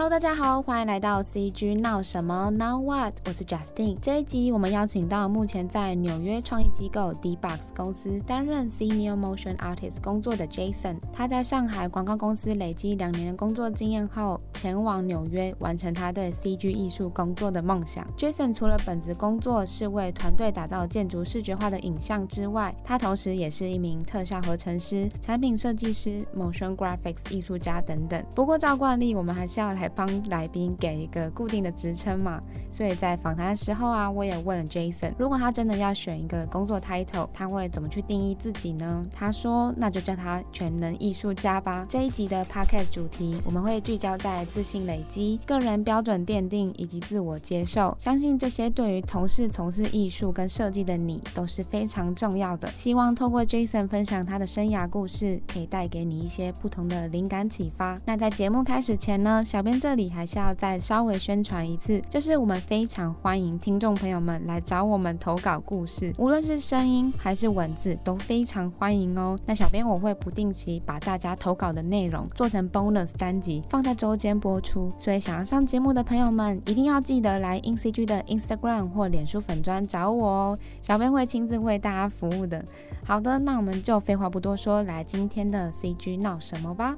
Hello，大家好，欢迎来到 CG 闹什么 Now What？我是 Justin。这一集我们邀请到目前在纽约创意机构 D-Box 公司担任 Senior Motion Artist 工作的 Jason。他在上海广告公司累积两年的工作经验后，前往纽约完成他对 CG 艺术工作的梦想。Jason 除了本职工作是为团队打造建筑视觉化的影像之外，他同时也是一名特效合成师、产品设计师、Motion Graphics 艺术家等等。不过照惯例，我们还是要来帮来宾给一个固定的职称嘛，所以在访谈的时候啊，我也问了 Jason，如果他真的要选一个工作 title，他会怎么去定义自己呢？他说，那就叫他全能艺术家吧。这一集的 podcast 主题，我们会聚焦在自信累积、个人标准奠定以及自我接受。相信这些对于同事从事艺术跟设计的你都是非常重要的。希望透过 Jason 分享他的生涯故事，可以带给你一些不同的灵感启发。那在节目开始前呢，小编这里。还是要再稍微宣传一次，就是我们非常欢迎听众朋友们来找我们投稿故事，无论是声音还是文字，都非常欢迎哦。那小编我会不定期把大家投稿的内容做成 bonus 单集，放在周间播出。所以想要上节目的朋友们，一定要记得来 INCG 的 Instagram 或脸书粉专找我哦，小编会亲自为大家服务的。好的，那我们就废话不多说，来今天的 CG 闹什么吧。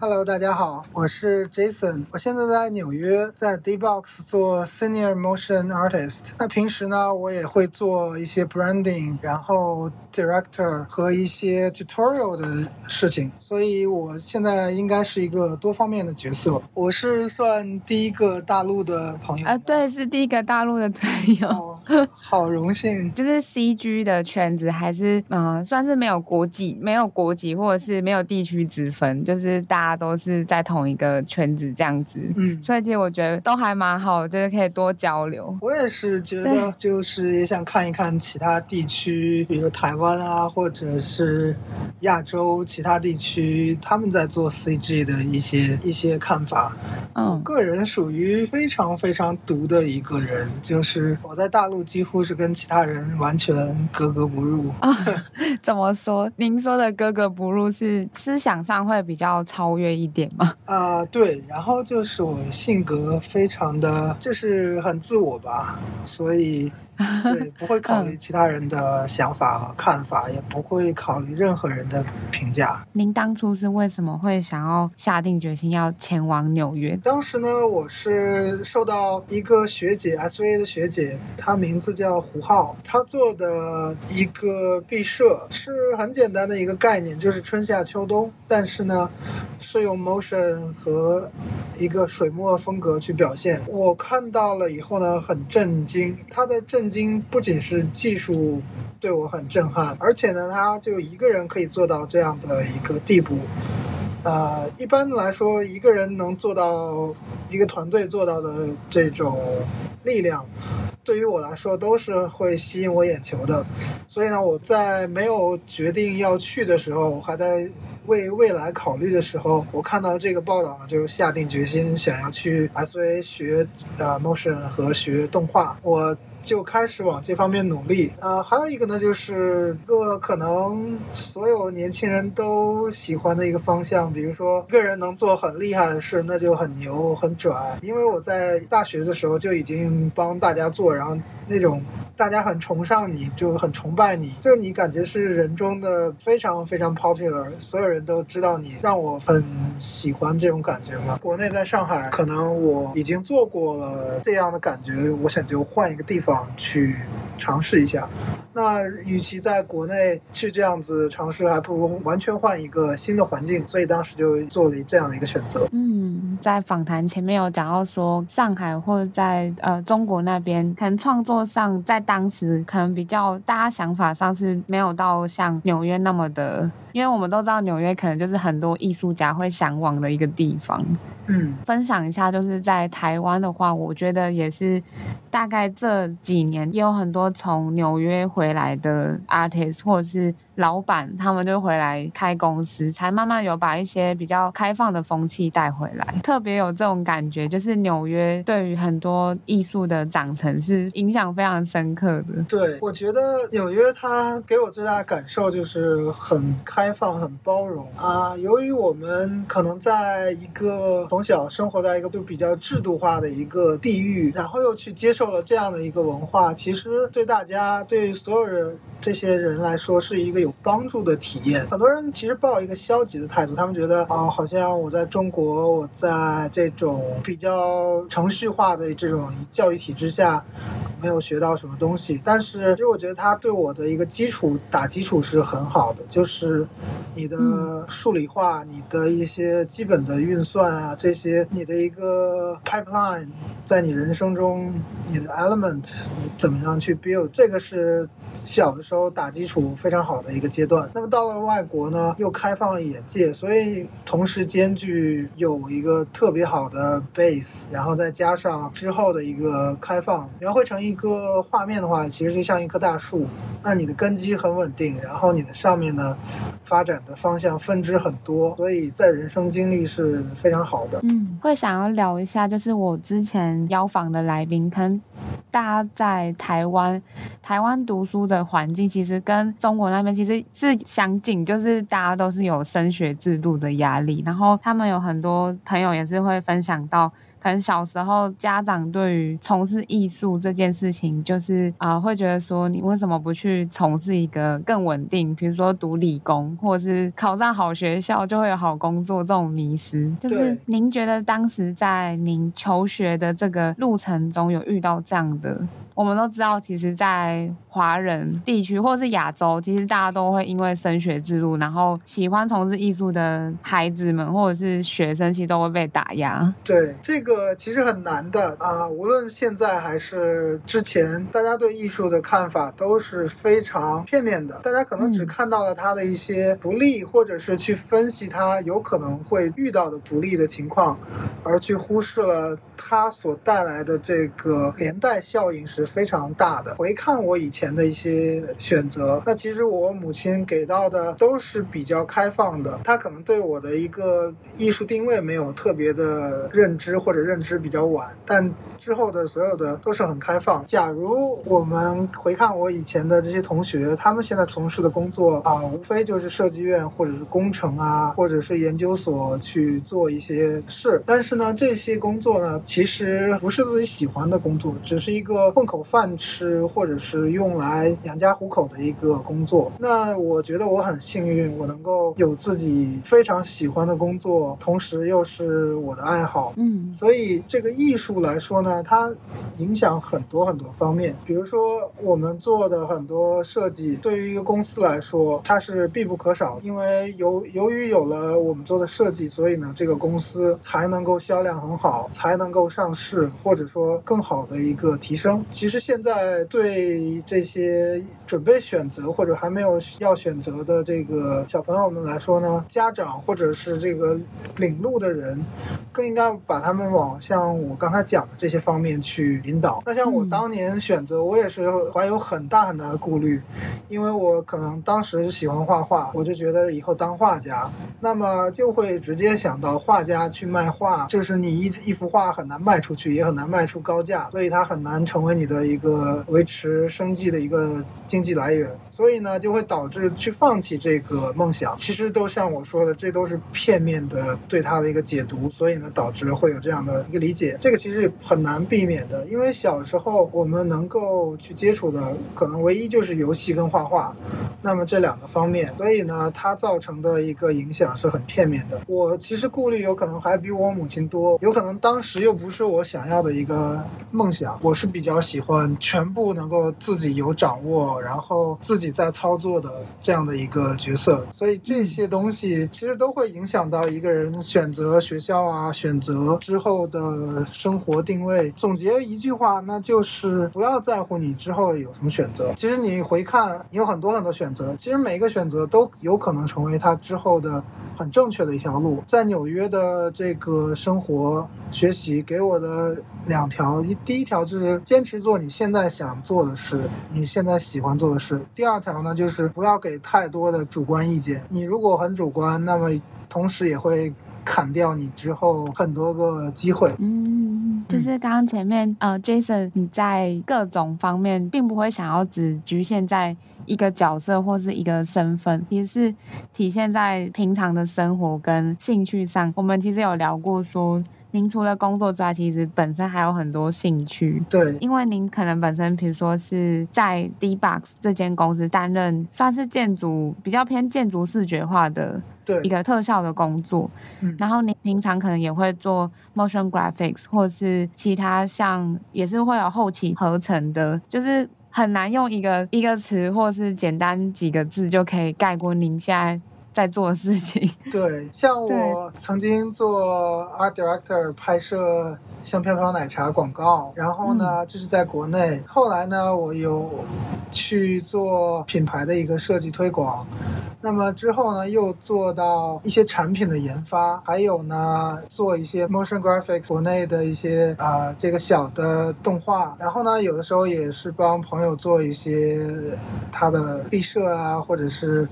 Hello，大家好，我是 Jason，我现在在纽约，在 D-Box 做 Senior Motion Artist。那平时呢，我也会做一些 Branding，然后 Director 和一些 Tutorial 的事情，所以我现在应该是一个多方面的角色。我是算第一个大陆的朋友啊，对，是第一个大陆的朋友，哦、好荣幸。就是 CG 的圈子还是嗯、呃，算是没有国籍，没有国籍或者是没有地区之分，就是大。大家都是在同一个圈子这样子，嗯，所以其实我觉得都还蛮好，就是可以多交流。我也是觉得，就是也想看一看其他地区，比如台湾啊，或者是亚洲其他地区，他们在做 CG 的一些一些看法。嗯，我个人属于非常非常独的一个人，就是我在大陆几乎是跟其他人完全格格不入。啊，怎么说？您说的格格不入是思想上会比较超越一点吗？啊、对，然后就是我性格非常的，就是很自我吧，所以。对，不会考虑其他人的想法和看法，嗯、也不会考虑任何人的评价。您当初是为什么会想要下定决心要前往纽约？当时呢，我是受到一个学姐，SVA 的学姐，她名字叫胡浩，她做的一个毕设是很简单的一个概念，就是春夏秋冬，但是呢，是用 motion 和一个水墨风格去表现。我看到了以后呢，很震惊，她的震。经不仅是技术对我很震撼，而且呢，他就一个人可以做到这样的一个地步。呃，一般来说，一个人能做到一个团队做到的这种力量，对于我来说都是会吸引我眼球的。所以呢，我在没有决定要去的时候，还在为未来考虑的时候，我看到这个报道呢，就下定决心想要去 SVA 学呃 motion 和学动画。我。就开始往这方面努力啊、呃，还有一个呢，就是个可能所有年轻人都喜欢的一个方向，比如说一个人能做很厉害的事，那就很牛很拽。因为我在大学的时候就已经帮大家做，然后那种。大家很崇尚你，就很崇拜你，就你感觉是人中的非常非常 popular，所有人都知道你，让我很喜欢这种感觉嘛。国内在上海，可能我已经做过了这样的感觉，我想就换一个地方好，去。尝试一下。那与其在国内去这样子尝试，还不如完全换一个新的环境。所以当时就做了这样的一个选择。嗯，在访谈前面有讲到说，上海或者在呃中国那边，可能创作上在当时可能比较大家想法上是没有到像纽约那么的，因为我们都知道纽约可能就是很多艺术家会向往的一个地方。嗯，分享一下，就是在台湾的话，我觉得也是大概这几年也有很多从纽约回来的 artist 或者是老板，他们就回来开公司，才慢慢有把一些比较开放的风气带回来。特别有这种感觉，就是纽约对于很多艺术的长成是影响非常深刻的。对，我觉得纽约它给我最大的感受就是很开放、很包容啊。由于我们可能在一个从小生活在一个就比较制度化的一个地域，然后又去接受了这样的一个文化，其实对大家、对所有人这些人来说是一个有帮助的体验。很多人其实抱一个消极的态度，他们觉得啊，好像我在中国，我在这种比较程序化的这种教育体制下，没有学到什么东西。但是其实我觉得他对我的一个基础打基础是很好的，就是你的数理化、你的一些基本的运算啊，这些你的一个 pipeline，在你人生中你的 element，你怎么样去 build，这个是。小的时候打基础非常好的一一个阶段，那么到了外国呢，又开放了眼界，所以同时兼具有一个特别好的 base，然后再加上之后的一个开放，描绘成一个画面的话，其实就像一棵大树，那你的根基很稳定，然后你的上面呢，发展的方向分支很多，所以在人生经历是非常好的。嗯，会想要聊一下，就是我之前邀访的来宾，可能大家在台湾，台湾读书。的环境其实跟中国那边其实是相近，就是大家都是有升学制度的压力，然后他们有很多朋友也是会分享到。可能小时候家长对于从事艺术这件事情，就是啊、呃，会觉得说你为什么不去从事一个更稳定，比如说读理工，或者是考上好学校就会有好工作这种迷失。就是您觉得当时在您求学的这个路程中有遇到这样的？我们都知道，其实，在华人地区或者是亚洲，其实大家都会因为升学之路，然后喜欢从事艺术的孩子们或者是学生，其实都会被打压。对这个。其实很难的啊，无论现在还是之前，大家对艺术的看法都是非常片面的。大家可能只看到了它的一些不利，或者是去分析它有可能会遇到的不利的情况，而去忽视了它所带来的这个连带效应是非常大的。回看我以前的一些选择，那其实我母亲给到的都是比较开放的，她可能对我的一个艺术定位没有特别的认知或者。认知比较晚，但之后的所有的都是很开放。假如我们回看我以前的这些同学，他们现在从事的工作啊，无非就是设计院或者是工程啊，或者是研究所去做一些事。但是呢，这些工作呢，其实不是自己喜欢的工作，只是一个混口饭吃，或者是用来养家糊口的一个工作。那我觉得我很幸运，我能够有自己非常喜欢的工作，同时又是我的爱好。嗯，所以。所以这个艺术来说呢，它影响很多很多方面。比如说，我们做的很多设计，对于一个公司来说，它是必不可少。因为由由于有了我们做的设计，所以呢，这个公司才能够销量很好，才能够上市，或者说更好的一个提升。其实现在对这些准备选择或者还没有要选择的这个小朋友们来说呢，家长或者是这个领路的人，更应该把他们往像我刚才讲的这些方面去引导。那像我当年选择，我也是怀有很大很大的顾虑，因为我可能当时喜欢画画，我就觉得以后当画家，那么就会直接想到画家去卖画，就是你一一幅画很难卖出去，也很难卖出高价，所以它很难成为你的一个维持生计的一个经济来源，所以呢，就会导致去放弃这个梦想。其实都像我说的，这都是片面的对他的一个解读，所以呢，导致会有这样的。一个理解，这个其实很难避免的，因为小时候我们能够去接触的，可能唯一就是游戏跟画画，那么这两个方面，所以呢，它造成的一个影响是很片面的。我其实顾虑有可能还比我母亲多，有可能当时又不是我想要的一个梦想。我是比较喜欢全部能够自己有掌握，然后自己在操作的这样的一个角色，所以这些东西其实都会影响到一个人选择学校啊，选择之后。的生活定位，总结一句话，那就是不要在乎你之后有什么选择。其实你回看，你有很多很多选选择，其实每一个选择都有可能成为他之后的很正确的一条路。在纽约的这个生活学习给我的两条，一第一条就是坚持做你现在想做的事，你现在喜欢做的事。第二条呢，就是不要给太多的主观意见。你如果很主观，那么同时也会砍掉你之后很多个机会。嗯，就是刚刚前面呃，Jason 你在各种方面并不会想要只局限在一个角色或是一个身份，其实是体现在平常的生活跟兴趣上。我们其实有聊过说。您除了工作之外，其实本身还有很多兴趣。对，因为您可能本身，比如说是在 D-BOX 这间公司担任，算是建筑比较偏建筑视觉化的一个特效的工作。嗯，然后您平常可能也会做 motion graphics，或是其他像也是会有后期合成的，就是很难用一个一个词或是简单几个字就可以概括您现在。在做的事情，对，像我曾经做 art director 拍摄。像飘飘奶茶广告，然后呢，就是在国内。嗯、后来呢，我有去做品牌的一个设计推广。那么之后呢，又做到一些产品的研发，还有呢，做一些 motion graphics 国内的一些啊、呃、这个小的动画。然后呢，有的时候也是帮朋友做一些他的毕设啊，或者是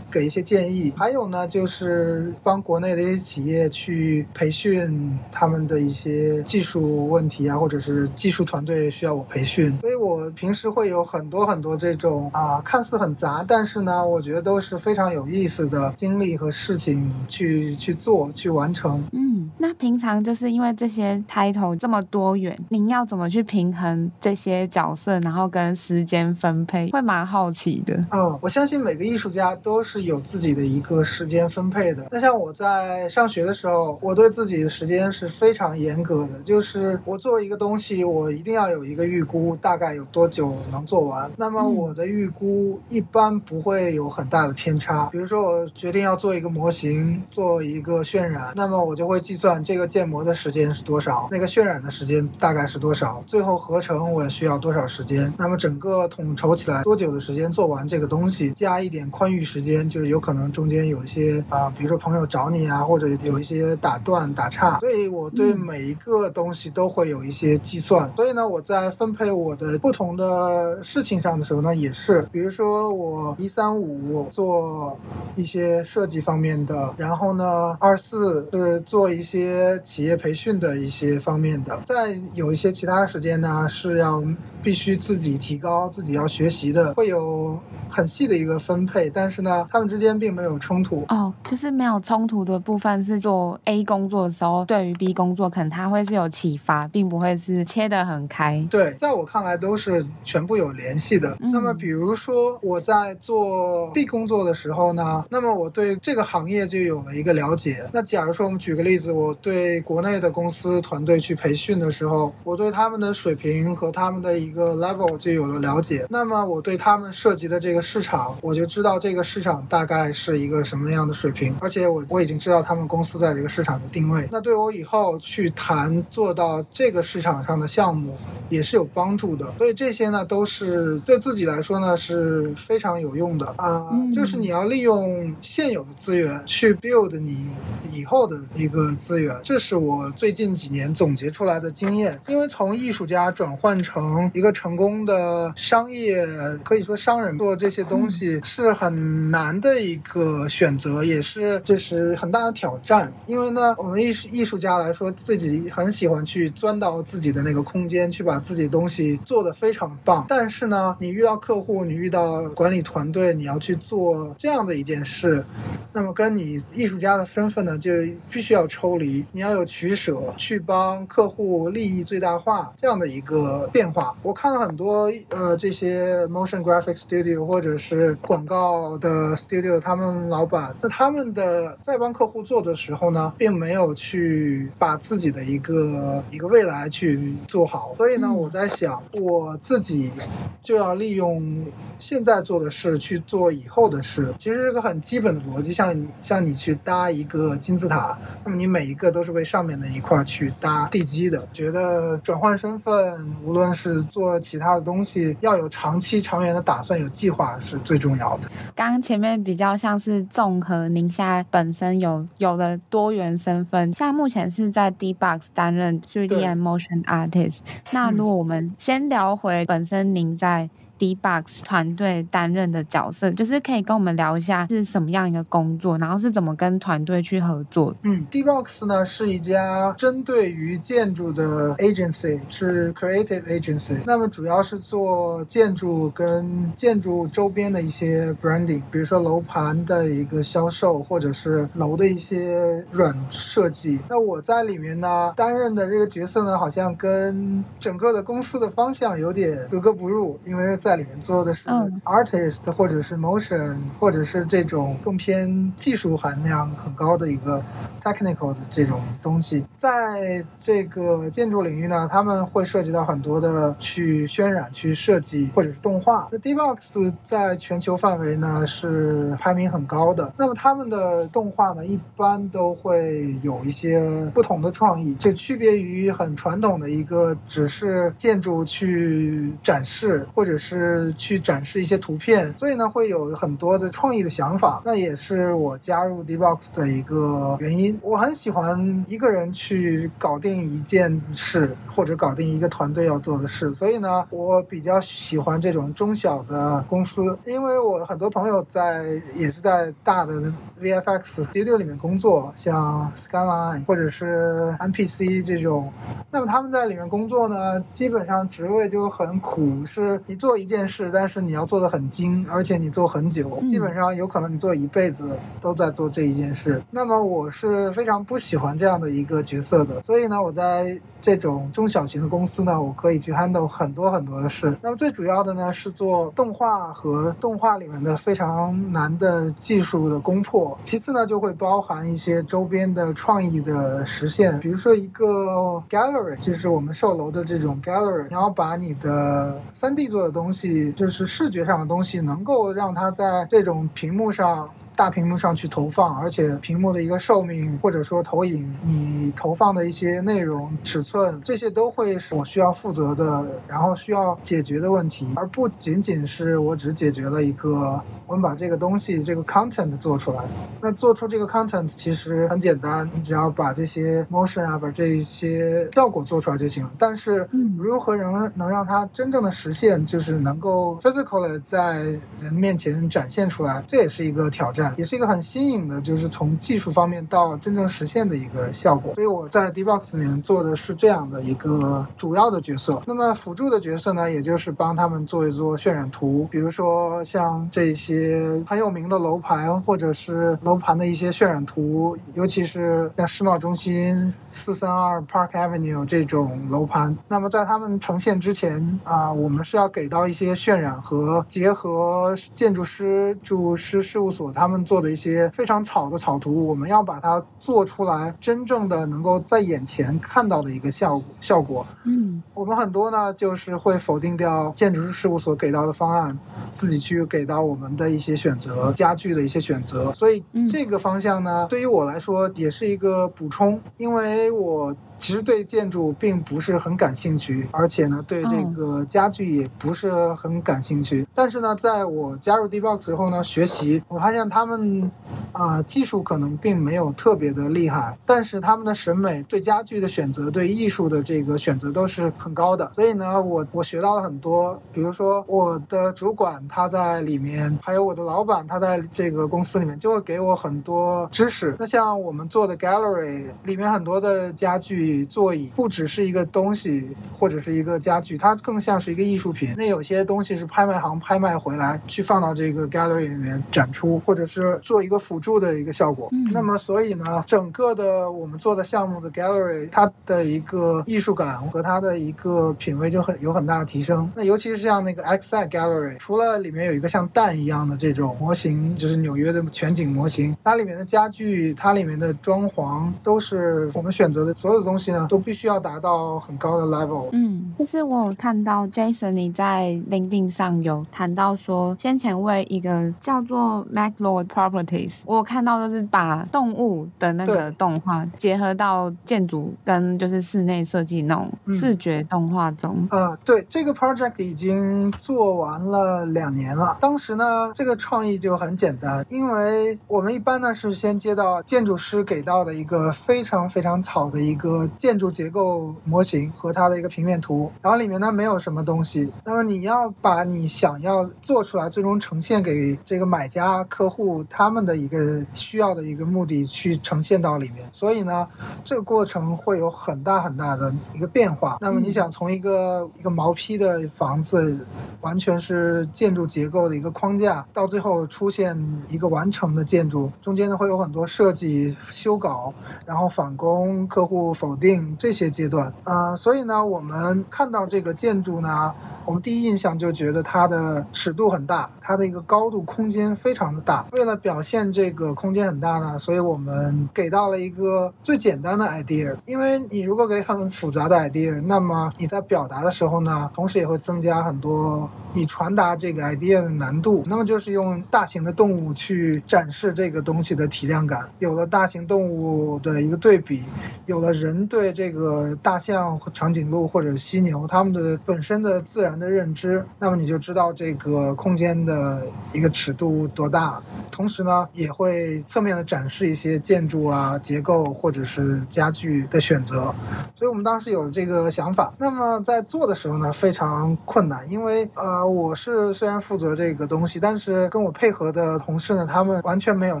给一些建议。还有呢，就是帮国内的一些企业去培训他们的一些。技术问题啊，或者是技术团队需要我培训，所以我平时会有很多很多这种啊，看似很杂，但是呢，我觉得都是非常有意思的经历和事情去去做去完成。嗯，那平常就是因为这些 title 这么多元，您要怎么去平衡这些角色，然后跟时间分配，会蛮好奇的。嗯，我相信每个艺术家都是有自己的一个时间分配的。那像我在上学的时候，我对自己的时间是非常严格的。就是我做一个东西，我一定要有一个预估，大概有多久能做完。那么我的预估一般不会有很大的偏差。比如说我决定要做一个模型，做一个渲染，那么我就会计算这个建模的时间是多少，那个渲染的时间大概是多少，最后合成我需要多少时间。那么整个统筹起来多久的时间做完这个东西，加一点宽裕时间，就是有可能中间有一些啊、比如说朋友找你啊，或者有一些打断打岔。所以我对每一个东西都会有一些计算，所以呢，我在分配我的不同的事情上的时候呢，也是，比如说我一三五做一些设计方面的，然后呢，二四是做一些企业培训的一些方面的，再有一些其他时间呢，是要必须自己提高、自己要学习的，会有很细的一个分配，但是呢，他们之间并没有冲突。哦，就是没有冲突的部分是做 A 工作的时候，对于 B 工作可能他会是有启发，并不会是切得很开。对，在我看来都是全部有联系的。嗯、那么，比如说我在做 B 工作的时候呢，那么我对这个行业就有了一个了解。那假如说我们举个例子，我对国内的公司团队去培训的时候，我对他们的水平和他们的一个 level 就有了了解。那么我对他们涉及的这个市场，我就知道这个市场大概是一个什么样的水平，而且我我已经知道他们公司在这个市场的定位。那对我以后去谈做到这个市场上的项目也是有帮助的。所以这些呢，都是对自己来说呢是非常有用的啊。就是你要利用现有的资源去 build 你以后的一个资源，这是我最近几年总结出来的经验。因为从艺术家转换成一个成功的商业，可以说商人做这些东西是很难的一个选择，也是就是很大的挑战。因为呢，我们艺术艺术家来说，自己很喜欢去钻到自己的那个空间，去把自己的东西做得非常棒。但是呢，你遇到客户，你遇到管理团队，你要去做这样的一件事，那么跟你艺术家的身份呢，就必须要抽离，你要有取舍，去帮客户利益最大化这样的一个变化。我看了很多呃这些 motion graphic studio 或者是广告的 studio，他们老板那他们的在帮客户做的时候呢，并没有去把自己的一个一个未来去做好。所以呢，我在想我自己就要利用现在做的事去做以后的事。其实是个很基本的逻辑像你像你去搭一个金字塔，那么你每一个都是为上面的一块去搭地基的。觉得转换身份，无论是做其他的东西，要有长期长远的打算，有计划是最重要的。刚刚前面比较像是综合您现在本身有有的多元身份，像目前是在 D-BOX 担任 3D and Motion Artist。那如果我们先聊回本身您在 D-BOX 团队担任的角色，就是可以跟我们聊一下是什么样一个工作，然后是怎么跟团队去合作。嗯，D-BOX 呢是一家针对于建筑的 agency，是 creative agency。那么主要是做建筑跟建筑周边的一些 branding，比如说楼盘的一个销售，或者是楼的一些软设计。那我在里面呢担任的这个角色呢，好像跟整个的公司的方向有点格格不入，因为在在里面做的是 artist，或者是 motion，或者是这种更偏技术含量很高的一个 technical 的这种东西。在这个建筑领域呢，他们会涉及到很多的去渲染、去设计，或者是动画。那 D-BOX 在全球范围呢是排名很高的。那么他们的动画呢，一般都会有一些不同的创意，就区别于很传统的一个只是建筑去展示，或者是。是去展示一些图片，所以呢会有很多的创意的想法，那也是我加入 D-BOX 的一个原因。我很喜欢一个人去搞定一件事，或者搞定一个团队要做的事，所以呢，我比较喜欢这种中小的公司，因为我很多朋友在也是在大的 VFX Studio 里面工作，像 Skyline 或者是 MPC 这种，那么他们在里面工作呢，基本上职位就很苦，是你做一。一件事，但是你要做的很精，而且你做很久，基本上有可能你做一辈子都在做这一件事。那么我是非常不喜欢这样的一个角色的，所以呢，我在这种中小型的公司呢，我可以去 handle 很多很多的事。那么最主要的呢是做动画和动画里面的非常难的技术的攻破，其次呢就会包含一些周边的创意的实现，比如说一个 gallery，就是我们售楼的这种 gallery，你要把你的 3D 做的东西。就是视觉上的东西，能够让它在这种屏幕上。大屏幕上去投放，而且屏幕的一个寿命或者说投影，你投放的一些内容尺寸，这些都会是我需要负责的，然后需要解决的问题，而不仅仅是我只解决了一个，我们把这个东西这个 content 做出来。那做出这个 content 其实很简单，你只要把这些 motion 啊，把这一些效果做出来就行了。但是如何能能让它真正的实现，就是能够 physically 在人面前展现出来，这也是一个挑战。也是一个很新颖的，就是从技术方面到真正实现的一个效果。所以我在 D-BOX 里面做的是这样的一个主要的角色。那么辅助的角色呢，也就是帮他们做一做渲染图，比如说像这些很有名的楼盘，或者是楼盘的一些渲染图，尤其是像世贸中心四三二 Park Avenue 这种楼盘。那么在他们呈现之前啊，我们是要给到一些渲染和结合建筑师、住师事务所他们。做的一些非常草的草图，我们要把它做出来，真正的能够在眼前看到的一个效果效果。嗯，我们很多呢，就是会否定掉建筑师事务所给到的方案，自己去给到我们的一些选择，家具的一些选择。所以这个方向呢，对于我来说也是一个补充，因为我。其实对建筑并不是很感兴趣，而且呢，对这个家具也不是很感兴趣。但是呢，在我加入 D-BOX 之后呢，学习我发现他们啊、技术可能并没有特别的厉害，但是他们的审美对家具的选择、对艺术的这个选择都是很高的。所以呢，我我学到了很多。比如说，我的主管他在里面，还有我的老板他在这个公司里面，就会给我很多知识。那像我们做的 Gallery 里面很多的家具。座椅不只是一个东西，或者是一个家具，它更像是一个艺术品。那有些东西是拍卖行拍卖回来，去放到这个 gallery 里面展出，或者是做一个辅助的一个效果。嗯。那么，所以呢，整个的我们做的项目的 gallery，它的一个艺术感和它的一个品味就很有很大的提升。那尤其是像那个 Xsite Gallery，除了里面有一个像蛋一样的这种模型，就是纽约的全景模型，它里面的家具，它里面的装潢，都是我们选择的所有的东西呢。都必须要达到很高的 level。嗯，就是我有看到 Jason 你在 LinkedIn 上有谈到说，先前为一个叫做 MacLord Properties 我看到的是把动物的那个动画结合到建筑跟就是室内设计那种视觉动画中。呃，对，这个 project 已经做完了两年了。当时呢，这个创意就很简单，因为我们一般呢是先接到建筑师给到的一个非常非常草的一个建筑结构模型和它的一个平面图，然后里面呢没有什么东西。那么你要把你想要做出来，最终呈现给这个买家客户他们的一个需要的一个目的去呈现到里面，所以呢，这个过程会有很大很大的一个变化。那么你想从一个一个毛坯的房子，完全是建筑结构的一个框架，到最后出现一个完成的建筑，中间呢会有很多设计修稿，然后返工、客户否定这些阶段啊，呃，所以呢，我们看到这个建筑呢。我们第一印象就觉得它的尺度很大，它的一个高度空间非常的大。为了表现这这个空间很大呢，所以我们给到了一个最简单的 idea。因为你如果给很复杂的 idea，那么你在表达的时候呢，同时也会增加很多你传达这个 idea 的难度。那么就是用大型的动物去展示这个东西的体量感。有了大型动物的一个对比，有了人对这个大象、长颈鹿或者犀牛它们的本身的自然的认知，那么你就知道这个空间的一个尺度多大。同时呢，也会侧面的展示一些建筑啊、结构或者是家具的选择。所以我们当时有这个想法。那么在做的时候呢，非常困难，因为呃，我是虽然负责这个东西，但是跟我配合的同事呢，他们完全没有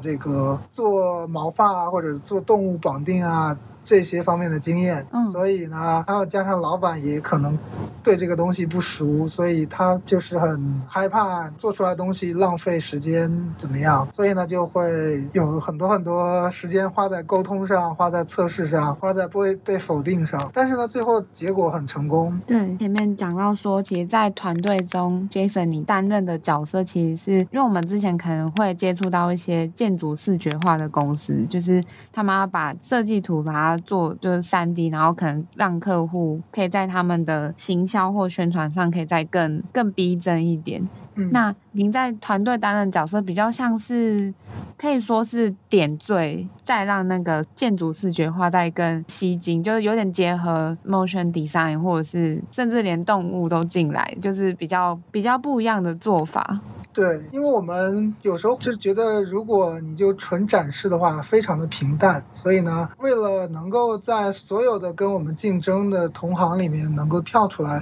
这个做毛发啊或者做动物绑定啊。这些方面的经验，嗯，所以呢，还要加上老板也可能对这个东西不熟，所以他就是很害怕做出来的东西浪费时间怎么样，所以呢，就会有很多很多时间花在沟通上，花在测试上，花在不会被否定上。但是呢，最后结果很成功。对，前面讲到说，其实，在团队中，Jason 你担任的角色，其实是因为我们之前可能会接触到一些建筑视觉化的公司，就是他们要把设计图把它。做就是三 D，然后可能让客户可以在他们的行销或宣传上，可以再更更逼真一点。嗯，那您在团队担任角色，比较像是可以说是点缀，再让那个建筑视觉化带跟吸睛，就是有点结合 motion design，或者是甚至连动物都进来，就是比较比较不一样的做法。对，因为我们有时候就觉得，如果你就纯展示的话，非常的平淡。所以呢，为了能够在所有的跟我们竞争的同行里面能够跳出来，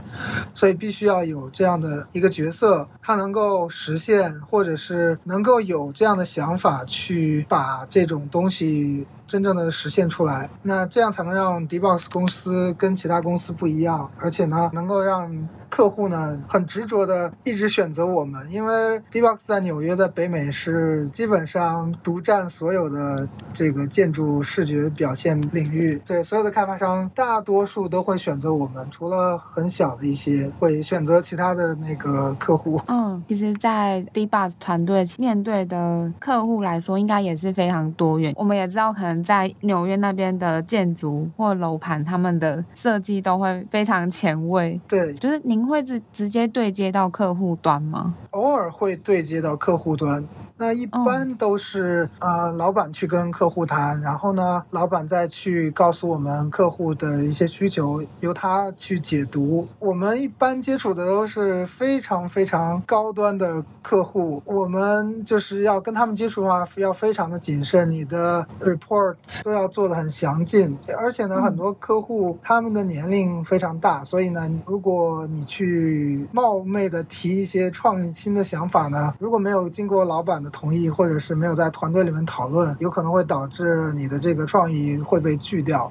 所以必须要有这样的一个角色，他能能够实现，或者是能够有这样的想法去把这种东西真正的实现出来。那这样才能让 D-BOX 公司跟其他公司不一样，而且呢，能够让。客户呢，很执着的一直选择我们，因为 D-BOX 在纽约在北美是基本上独占所有的这个建筑视觉表现领域。对，所有的开发商大多数都会选择我们，除了很小的一些会选择其他的那个客户。嗯，其实，在 D-BOX 团队面对的客户来说，应该也是非常多元。我们也知道，可能在纽约那边的建筑或楼盘，他们的设计都会非常前卫。对，就是您。会直直接对接到客户端吗？偶尔会对接到客户端。那一般都是啊、oh. 呃，老板去跟客户谈，然后呢，老板再去告诉我们客户的一些需求，由他去解读。我们一般接触的都是非常非常高端的客户，我们就是要跟他们接触的话，要非常的谨慎，你的 report 都要做得很详尽。而且呢，很多客户他们的年龄非常大，所以呢，如果你去冒昧的提一些创新的想法呢，如果没有经过老板同意，或者是没有在团队里面讨论，有可能会导致你的这个创意会被拒掉。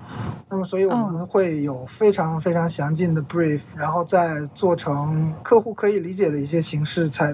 那么，所以我们会有非常非常详尽的 brief，然后再做成客户可以理解的一些形式，才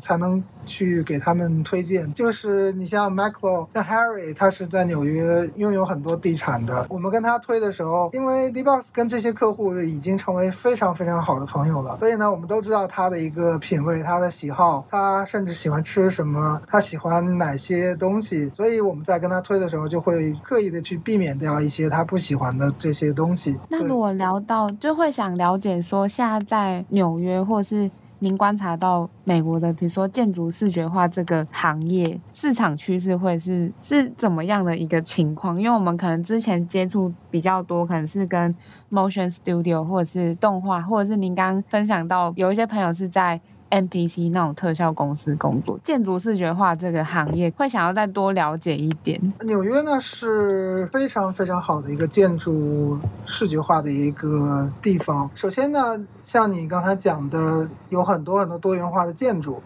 才能。去给他们推荐，就是你像 Michael，像 Harry，他是在纽约拥有很多地产的。我们跟他推的时候，因为 D-BOX 跟这些客户已经成为非常非常好的朋友了，所以呢，我们都知道他的一个品味，他的喜好，他甚至喜欢吃什么，他喜欢哪些东西，所以我们在跟他推的时候，就会刻意的去避免掉一些他不喜欢的这些东西。那如果聊到，就会想了解说，现在在纽约或是。您观察到美国的，比如说建筑视觉化这个行业市场趋势会是是怎么样的一个情况？因为我们可能之前接触比较多，可能是跟 motion studio 或者是动画，或者是您刚刚分享到有一些朋友是在。MPC 那种特效公司工作，建筑视觉化这个行业会想要再多了解一点。纽约呢是非常非常好的一个建筑视觉化的一个地方。首先呢，像你刚才讲的，有很多很多多元化的建筑。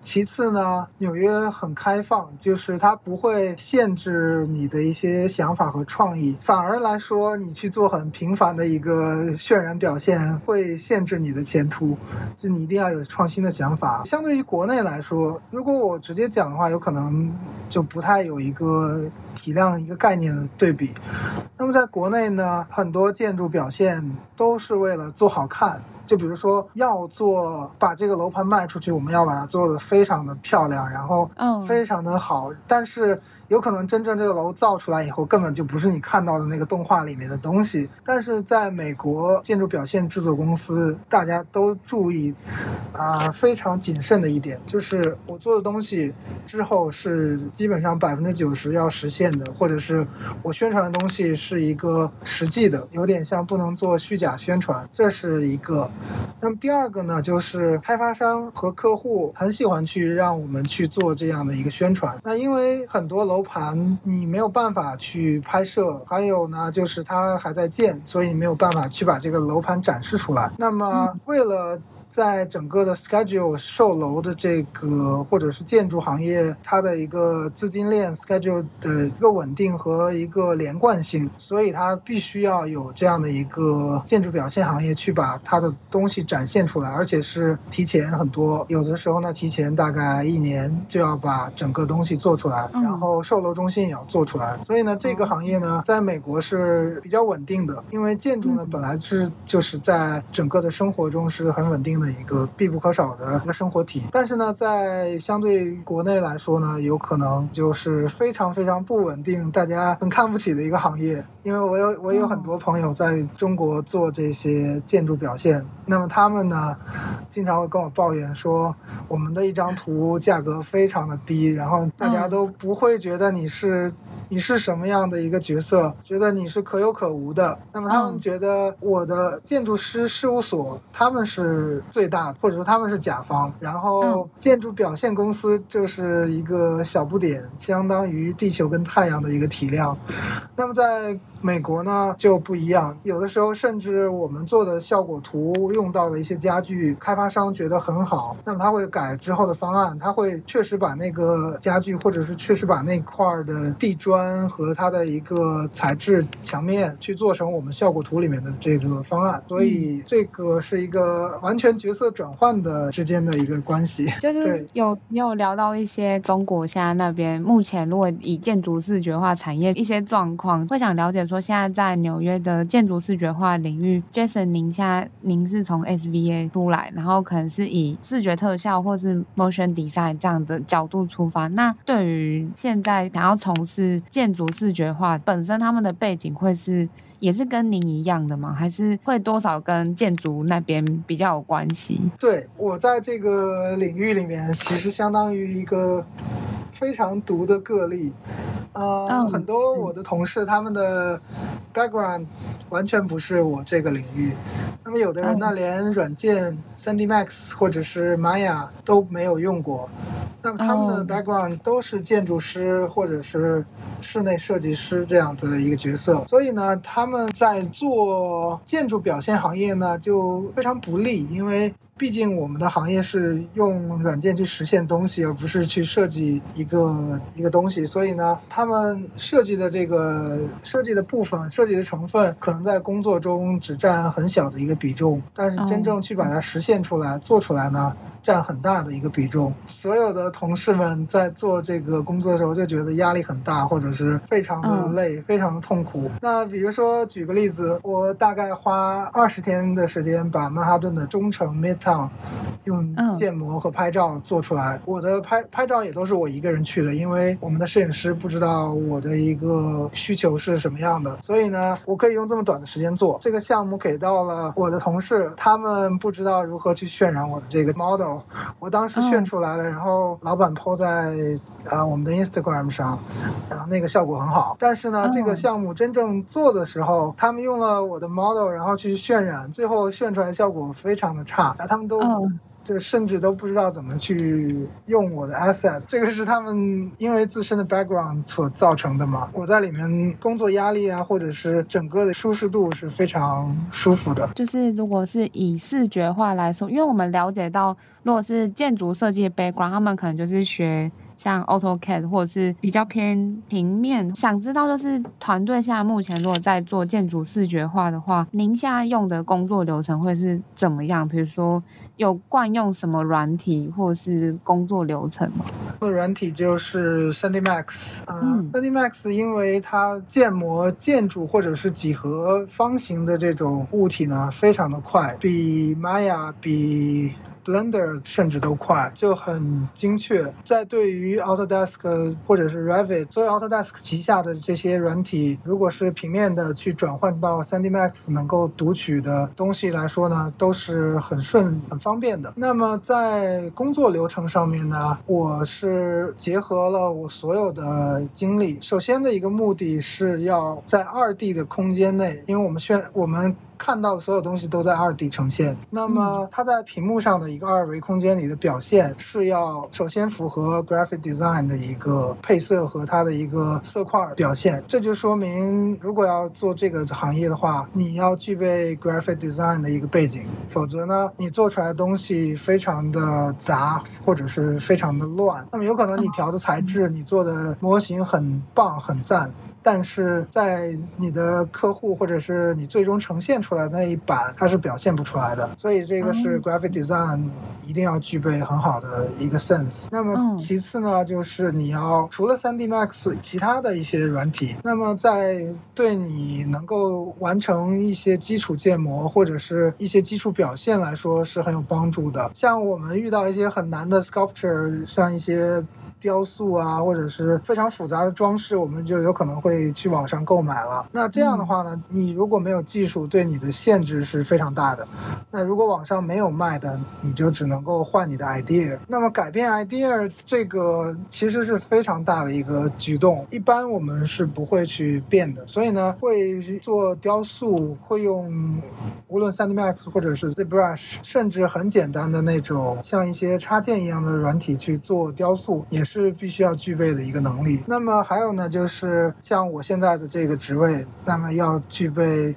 其次呢，纽约很开放，就是它不会限制你的一些想法和创意，反而来说，你去做很平凡的一个渲染表现，会限制你的前途。就你一定要有创新。新的想法，相对于国内来说，如果我直接讲的话，有可能就不太有一个体量、一个概念的对比。那么在国内呢，很多建筑表现都是为了做好看，就比如说要做把这个楼盘卖出去，我们要把它做得非常的漂亮，然后非常的好，但是。有可能真正这个楼造出来以后，根本就不是你看到的那个动画里面的东西。但是在美国建筑表现制作公司，大家都注意啊、非常谨慎的一点，就是我做的东西之后是基本上百分之九十要实现的，或者是我宣传的东西是一个实际的，有点像不能做虚假宣传，这是一个。那么第二个呢，就是开发商和客户很喜欢去让我们去做这样的一个宣传。那因为很多楼。楼盘你没有办法去拍摄，还有呢，就是它还在建，所以你没有办法去把这个楼盘展示出来。那么为了在整个的 schedule 售楼的这个或者是建筑行业，它的一个资金链 schedule 的一个稳定和一个连贯性，所以它必须要有这样的一个建筑表现行业去把它的东西展现出来，而且是提前很多，有的时候呢，提前大概一年就要把整个东西做出来，然后售楼中心也要做出来。所以呢，这个行业呢，在美国是比较稳定的，因为建筑呢本来是就是在整个的生活中是很稳定的。一个必不可少的一个生活体，但是呢，在相对国内来说呢，有可能就是非常非常不稳定，大家很看不起的一个行业。因为我有我有很多朋友在中国做这些建筑表现，那么他们呢，经常会跟我抱怨说，我们的一张图价格非常的低，然后大家都不会觉得你是。你是什么样的一个角色？觉得你是可有可无的。那么他们觉得我的建筑师事务所他们是最大的，或者说他们是甲方。然后建筑表现公司就是一个小不点，相当于地球跟太阳的一个体量。那么在美国呢就不一样，有的时候甚至我们做的效果图用到的一些家具，开发商觉得很好，那么他会改之后的方案，他会确实把那个家具，或者是确实把那块的地砖。和它的一个材质墙面去做成我们效果图里面的这个方案，所以这个是一个完全角色转换的之间的一个关系。就是有有聊到一些中国现在那边目前如果以建筑视觉化产业一些状况，会想了解说现在在纽约的建筑视觉化领域，Jason，您现在您是从 SVA 出来，然后可能是以视觉特效或是 motion design 这样的角度出发，那对于现在想要从事建筑视觉化本身，他们的背景会是也是跟您一样的吗？还是会多少跟建筑那边比较有关系？对，我在这个领域里面，其实相当于一个非常独的个例。呃，oh, 很多我的同事他们的 background 完全不是我这个领域。那么有的人呢，连软件 3D Max 或者是 Maya 都没有用过。那么他们的 background 都是建筑师或者是室内设计师这样子的一个角色，所以呢，他们在做建筑表现行业呢就非常不利，因为毕竟我们的行业是用软件去实现东西，而不是去设计一个一个东西，所以呢，他们设计的这个设计的部分、设计的成分，可能在工作中只占很小的一个比重，但是真正去把它实现出来、做出来呢，占很大的一个比重，所有的同事们在做这个工作的时候就觉得压力很大，或者是非常的累，非常的痛苦。那比如说举个例子，我大概花二十天的时间把曼哈顿的中城 Midtown 上用建模和拍照做出来。我的拍拍照也都是我一个人去的，因为我们的摄影师不知道我的一个需求是什么样的，所以呢，我可以用这么短的时间做这个项目。给到了我的同事，他们不知道如何去渲染我的这个 model。我当时渲出来了，然后老板 po 在啊我们的 Instagram 上，然后那个效果很好。但是呢，这个项目真正做的时候，他们用了我的 model，然后去渲染，最后渲出来效果非常的差，然后他们都。就甚至都不知道怎么去用我的 asset，这个是他们因为自身的 background 所造成的嘛。我在里面工作压力啊，或者是整个的舒适度是非常舒服的。就是如果是以视觉化来说，因为我们了解到，如果是建筑设计的 background，他们可能就是学。像 AutoCAD 或者是比较偏平面，想知道就是团队现在目前如果在做建筑视觉化的话，您现在用的工作流程会是怎么样？比如说有惯用什么软体或者是工作流程吗？软体就是 3D Max，嗯，3D Max 因为它建模建筑或者是几何方形的这种物体呢，非常的快，比 Maya 比。Blender 甚至都快，就很精确。在对于 Autodesk 或者是 Revit，所以 Autodesk 旗下的这些软体，如果是平面的去转换到 3D Max 能够读取的东西来说呢，都是很顺、很方便的。那么在工作流程上面呢，我是结合了我所有的经历。首先的一个目的是要在 2D 的空间内，因为我们现我们。看到的所有东西都在二 D 呈现，那么它在屏幕上的一个二维空间里的表现是要首先符合 graphic design 的一个配色和它的一个色块表现，这就说明如果要做这个行业的话，你要具备 graphic design 的一个背景，否则呢，你做出来的东西非常的杂或者是非常的乱，那么有可能你调的材质，你做的模型很棒很赞。但是在你的客户或者是你最终呈现出来的那一版，它是表现不出来的。所以这个是 graphic design 一定要具备很好的一个 sense。那么其次呢，就是你要除了 3D Max，其他的一些软体，那么在对你能够完成一些基础建模或者是一些基础表现来说是很有帮助的。像我们遇到一些很难的 sculpture，像一些。雕塑啊，或者是非常复杂的装饰，我们就有可能会去网上购买了。那这样的话呢，你如果没有技术，对你的限制是非常大的。那如果网上没有卖的，你就只能够换你的 idea。那么改变 idea 这个其实是非常大的一个举动，一般我们是不会去变的。所以呢，会做雕塑，会用无论 3D Max 或者是 ZBrush，甚至很简单的那种像一些插件一样的软体去做雕塑，也是必须要具备的一个能力。那么还有呢，就是像我现在的这个职位，那么要具备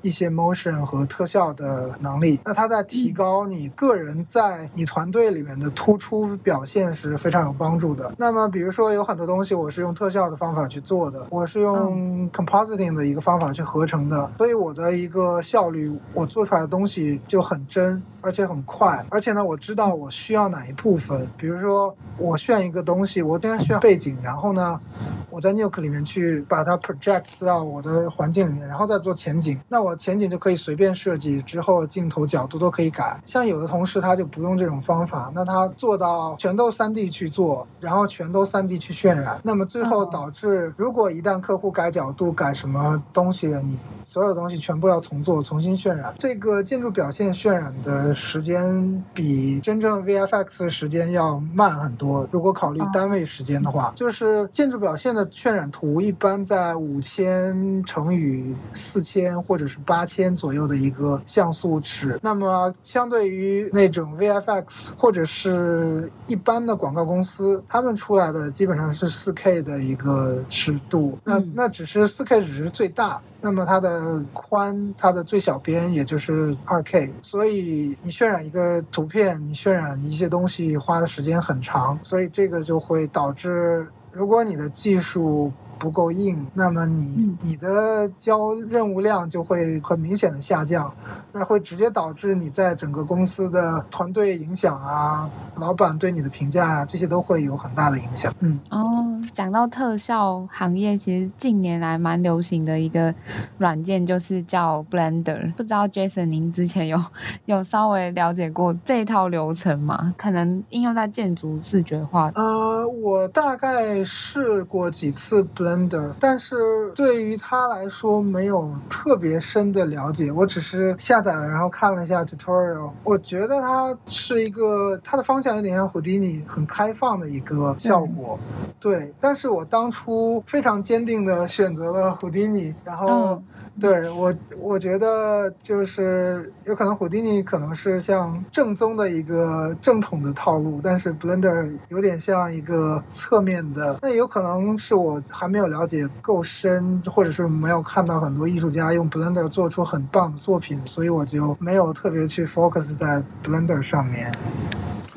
一些 motion 和特效的能力。那它在提高你个人在你团队里面的突出表现是非常有帮助的。那么比如说有很多东西我是用特效的方法去做的，我是用 compositing 的一个方法去合成的，所以我的一个效率，我做出来的东西就很真。而且很快，而且呢，我知道我需要哪一部分。比如说，我炫一个东西，我当然需要背景，然后呢，我在 Nuke 里面去把它 project 到我的环境里面，然后再做前景。那我前景就可以随便设计，之后镜头角度都可以改。像有的同事他就不用这种方法，那他做到全都 3D 去做，然后全都 3D 去渲染，那么最后导致，如果一旦客户改角度、改什么东西，你所有东西全部要重做、重新渲染。这个建筑表现渲染的。时间比真正 VFX 时间要慢很多。如果考虑单位时间的话，就是建筑表现的渲染图一般在五千乘以四千或者是八千左右的一个像素尺。那么相对于那种 VFX 或者是一般的广告公司，他们出来的基本上是四 K 的一个尺度。那那只是四 K 只是最大。那么它的宽，它的最小边也就是二 K，所以你渲染一个图片，你渲染一些东西花的时间很长，所以这个就会导致，如果你的技术不够硬，那么你你的交任务量就会很明显的下降，那会直接导致你在整个公司的团队影响啊，老板对你的评价啊，这些都会有很大的影响。嗯，哦。讲到特效行业，其实近年来蛮流行的一个软件就是叫 Blender。不知道 Jason 您之前有 有稍微了解过这套流程吗？可能应用在建筑视觉化。呃，我大概试过几次 Blender，但是对于他来说没有特别深的了解。我只是下载了，然后看了一下 tutorial。我觉得它是一个，它的方向有点像 Houdini，很开放的一个效果。嗯、对，但是我当初非常坚定的选择了 Houdini，然后。嗯对我，我觉得就是有可能，虎迪尼可能是像正宗的一个正统的套路，但是 Blender 有点像一个侧面的。那有可能是我还没有了解够深，或者是没有看到很多艺术家用 Blender 做出很棒的作品，所以我就没有特别去 focus 在 Blender 上面。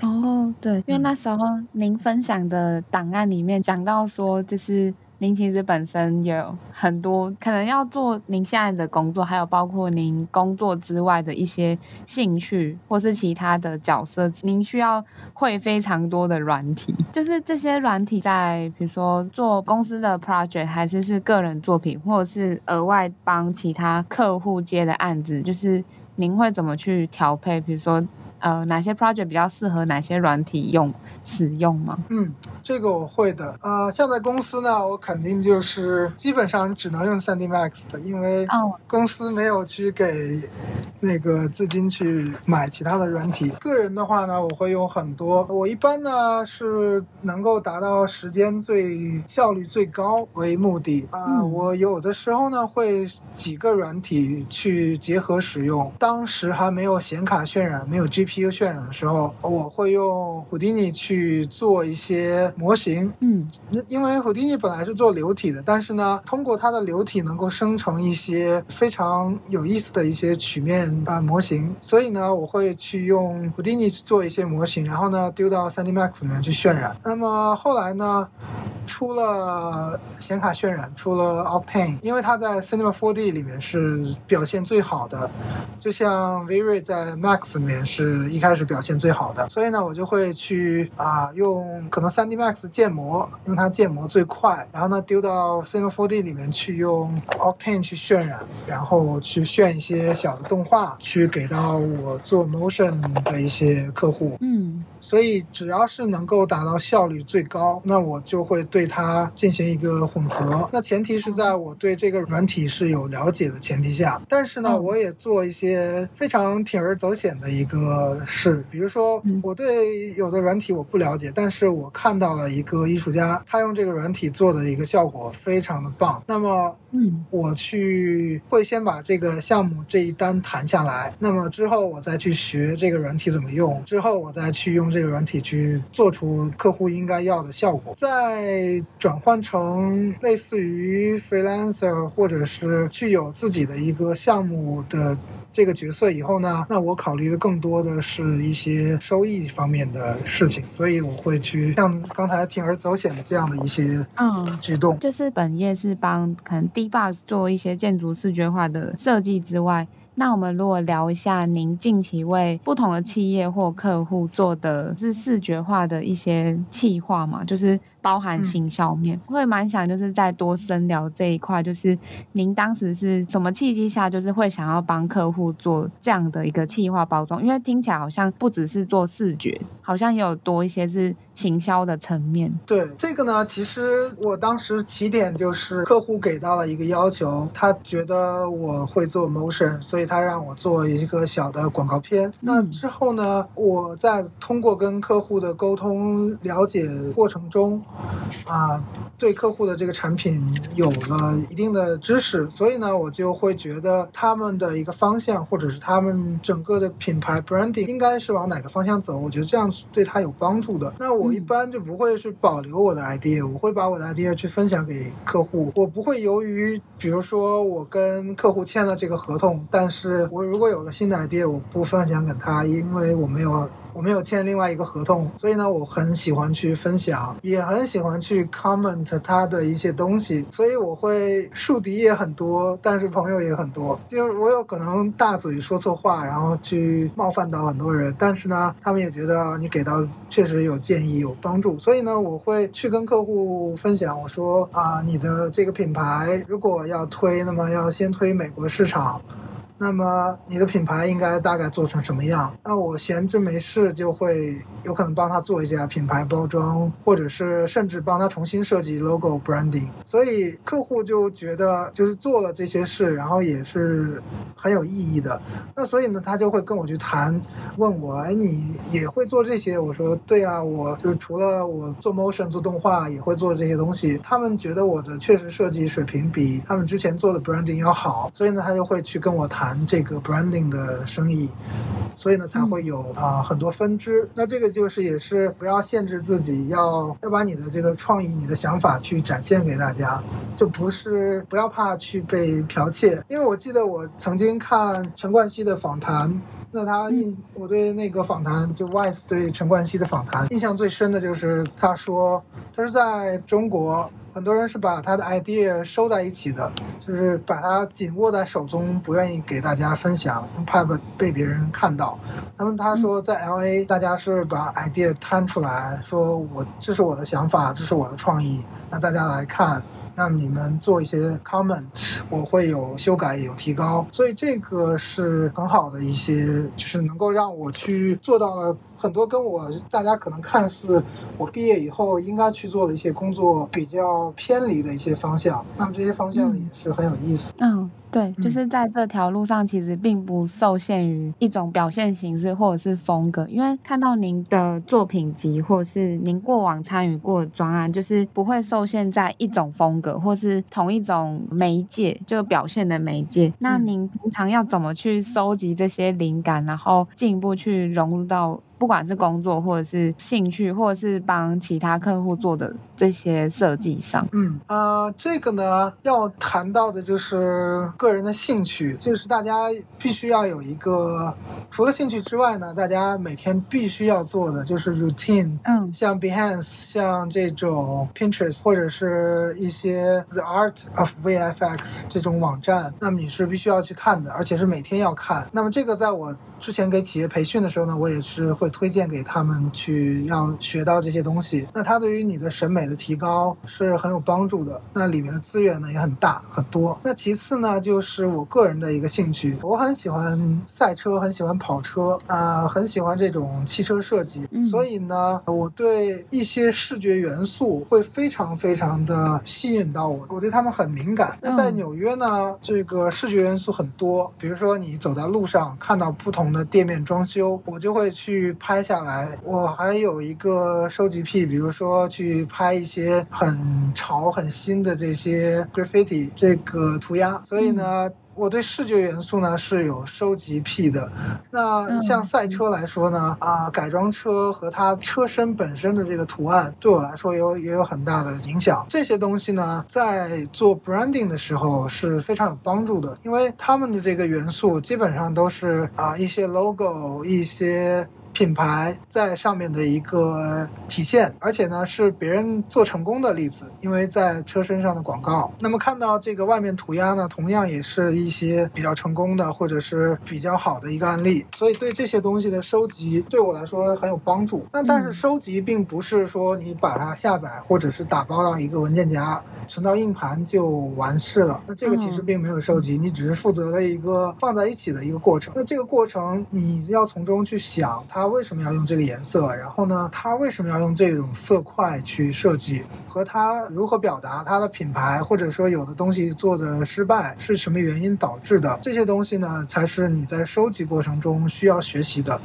哦，对，因为那时候您分享的档案里面讲到说，就是。您其实本身有很多可能要做您现在的工作，还有包括您工作之外的一些兴趣或是其他的角色，您需要会非常多的软体。就是这些软体在比如说做公司的 project，还是是个人作品，或者是额外帮其他客户接的案子，就是您会怎么去调配？比如说。呃，哪些 project 比较适合哪些软体用使用吗？嗯，这个我会的。呃，像在公司呢，我肯定就是基本上只能用 3D Max 的，因为公司没有去给那个资金去买其他的软体。个人的话呢，我会用很多。我一般呢是能够达到时间最效率最高为目的啊。呃嗯、我有的时候呢会几个软体去结合使用。当时还没有显卡渲染，没有 G。P U 渲染的时候，我会用 Houdini 去做一些模型。嗯，因为 Houdini 本来是做流体的，但是呢，通过它的流体能够生成一些非常有意思的一些曲面的模型，所以呢，我会去用 Houdini 去做一些模型，然后呢，丢到 3D Max 里面去渲染。那么后来呢，出了显卡渲染，出了 Octane，因为它在 Cinema 4D 里面是表现最好的，就像 V-Ray 在 Max 里面是。一开始表现最好的，所以呢，我就会去啊用可能 3D Max 建模，用它建模最快，然后呢丢到 Cinema 4D 里面去用 Octane 去渲染，然后去渲一些小的动画，去给到我做 motion 的一些客户。嗯。所以只要是能够达到效率最高，那我就会对它进行一个混合。那前提是在我对这个软体是有了解的前提下。但是呢，我也做一些非常铤而走险的一个事，比如说我对有的软体我不了解，但是我看到了一个艺术家，他用这个软体做的一个效果非常的棒。那么，嗯，我去会先把这个项目这一单谈下来，那么之后我再去学这个软体怎么用，之后我再去用这个。这个软体去做出客户应该要的效果，再转换成类似于 freelancer 或者是具有自己的一个项目的这个角色以后呢，那我考虑的更多的是一些收益方面的事情，所以我会去像刚才铤而走险的这样的一些嗯举动，嗯，就是本业是帮可能 D-BOX 做一些建筑视觉化的设计之外。那我们如果聊一下您近期为不同的企业或客户做的是视觉化的一些企划嘛，就是。包含行销面，嗯、会蛮想就是再多深聊这一块，就是您当时是什么契机下，就是会想要帮客户做这样的一个企划包装？因为听起来好像不只是做视觉，好像也有多一些是行销的层面。对这个呢，其实我当时起点就是客户给到了一个要求，他觉得我会做 motion，所以他让我做一个小的广告片。嗯、那之后呢，我在通过跟客户的沟通了解过程中。啊，对客户的这个产品有了一定的知识，所以呢，我就会觉得他们的一个方向，或者是他们整个的品牌 branding 应该是往哪个方向走，我觉得这样是对他有帮助的。那我一般就不会去保留我的 idea，我会把我的 idea 去分享给客户。我不会由于，比如说我跟客户签了这个合同，但是我如果有了新的 idea，我不分享给他，因为我没有。我没有签另外一个合同，所以呢，我很喜欢去分享，也很喜欢去 comment 他的一些东西，所以我会树敌也很多，但是朋友也很多，因为我有可能大嘴说错话，然后去冒犯到很多人，但是呢，他们也觉得你给到确实有建议有帮助，所以呢，我会去跟客户分享，我说啊，你的这个品牌如果要推，那么要先推美国市场。那么你的品牌应该大概做成什么样？那我闲着没事就会有可能帮他做一下品牌包装，或者是甚至帮他重新设计 logo branding。所以客户就觉得就是做了这些事，然后也是很有意义的。那所以呢，他就会跟我去谈，问我，哎，你也会做这些？我说，对啊，我就除了我做 motion 做动画，也会做这些东西。他们觉得我的确实设计水平比他们之前做的 branding 要好，所以呢，他就会去跟我谈。这个 branding 的生意，所以呢才会有啊、呃、很多分支。那这个就是也是不要限制自己，要要把你的这个创意、你的想法去展现给大家，就不是不要怕去被剽窃。因为我记得我曾经看陈冠希的访谈，那他印我对那个访谈就 Wise 对陈冠希的访谈印象最深的就是他说他是在中国。很多人是把他的 idea 收在一起的，就是把它紧握在手中，不愿意给大家分享，怕被被别人看到。那么他说，在 LA，大家是把 idea 摊出来，说我这是我的想法，这是我的创意，那大家来看。那你们做一些 comment，我会有修改，有提高，所以这个是很好的一些，就是能够让我去做到了很多跟我大家可能看似我毕业以后应该去做的一些工作比较偏离的一些方向。那么这些方向也是很有意思。嗯。对，就是在这条路上，其实并不受限于一种表现形式或者是风格，因为看到您的作品集，或是您过往参与过的专案，就是不会受限在一种风格或是同一种媒介，就表现的媒介。那您平常要怎么去收集这些灵感，然后进一步去融入到？不管是工作，或者是兴趣，或者是帮其他客户做的这些设计上，嗯，呃，这个呢，要谈到的就是个人的兴趣，就是大家必须要有一个，除了兴趣之外呢，大家每天必须要做的就是 routine，嗯，像 Behance，像这种 Pinterest，或者是一些 The Art of VFX 这种网站，那么你是必须要去看的，而且是每天要看。那么这个在我之前给企业培训的时候呢，我也是会推荐给他们去要学到这些东西。那它对于你的审美的提高是很有帮助的。那里面的资源呢也很大很多。那其次呢，就是我个人的一个兴趣，我很喜欢赛车，很喜欢跑车啊、呃，很喜欢这种汽车设计。嗯、所以呢，我对一些视觉元素会非常非常的吸引到我，我对他们很敏感。那在纽约呢，这个视觉元素很多，比如说你走在路上看到不同。的店面装修，我就会去拍下来。我还有一个收集癖，比如说去拍一些很潮、很新的这些 graffiti 这个涂鸦。所以呢。我对视觉元素呢是有收集癖的。那像赛车来说呢，啊、呃，改装车和它车身本身的这个图案，对我来说有也有很大的影响。这些东西呢，在做 branding 的时候是非常有帮助的，因为他们的这个元素基本上都是啊、呃、一些 logo 一些。品牌在上面的一个体现，而且呢是别人做成功的例子，因为在车身上的广告。那么看到这个外面涂鸦呢，同样也是一些比较成功的或者是比较好的一个案例。所以对这些东西的收集对我来说很有帮助。那但是收集并不是说你把它下载或者是打包到一个文件夹，存到硬盘就完事了。那这个其实并没有收集，你只是负责了一个放在一起的一个过程。那这个过程你要从中去想它。他为什么要用这个颜色？然后呢，他为什么要用这种色块去设计？和他如何表达他的品牌，或者说有的东西做的失败是什么原因导致的？这些东西呢，才是你在收集过程中需要学习的。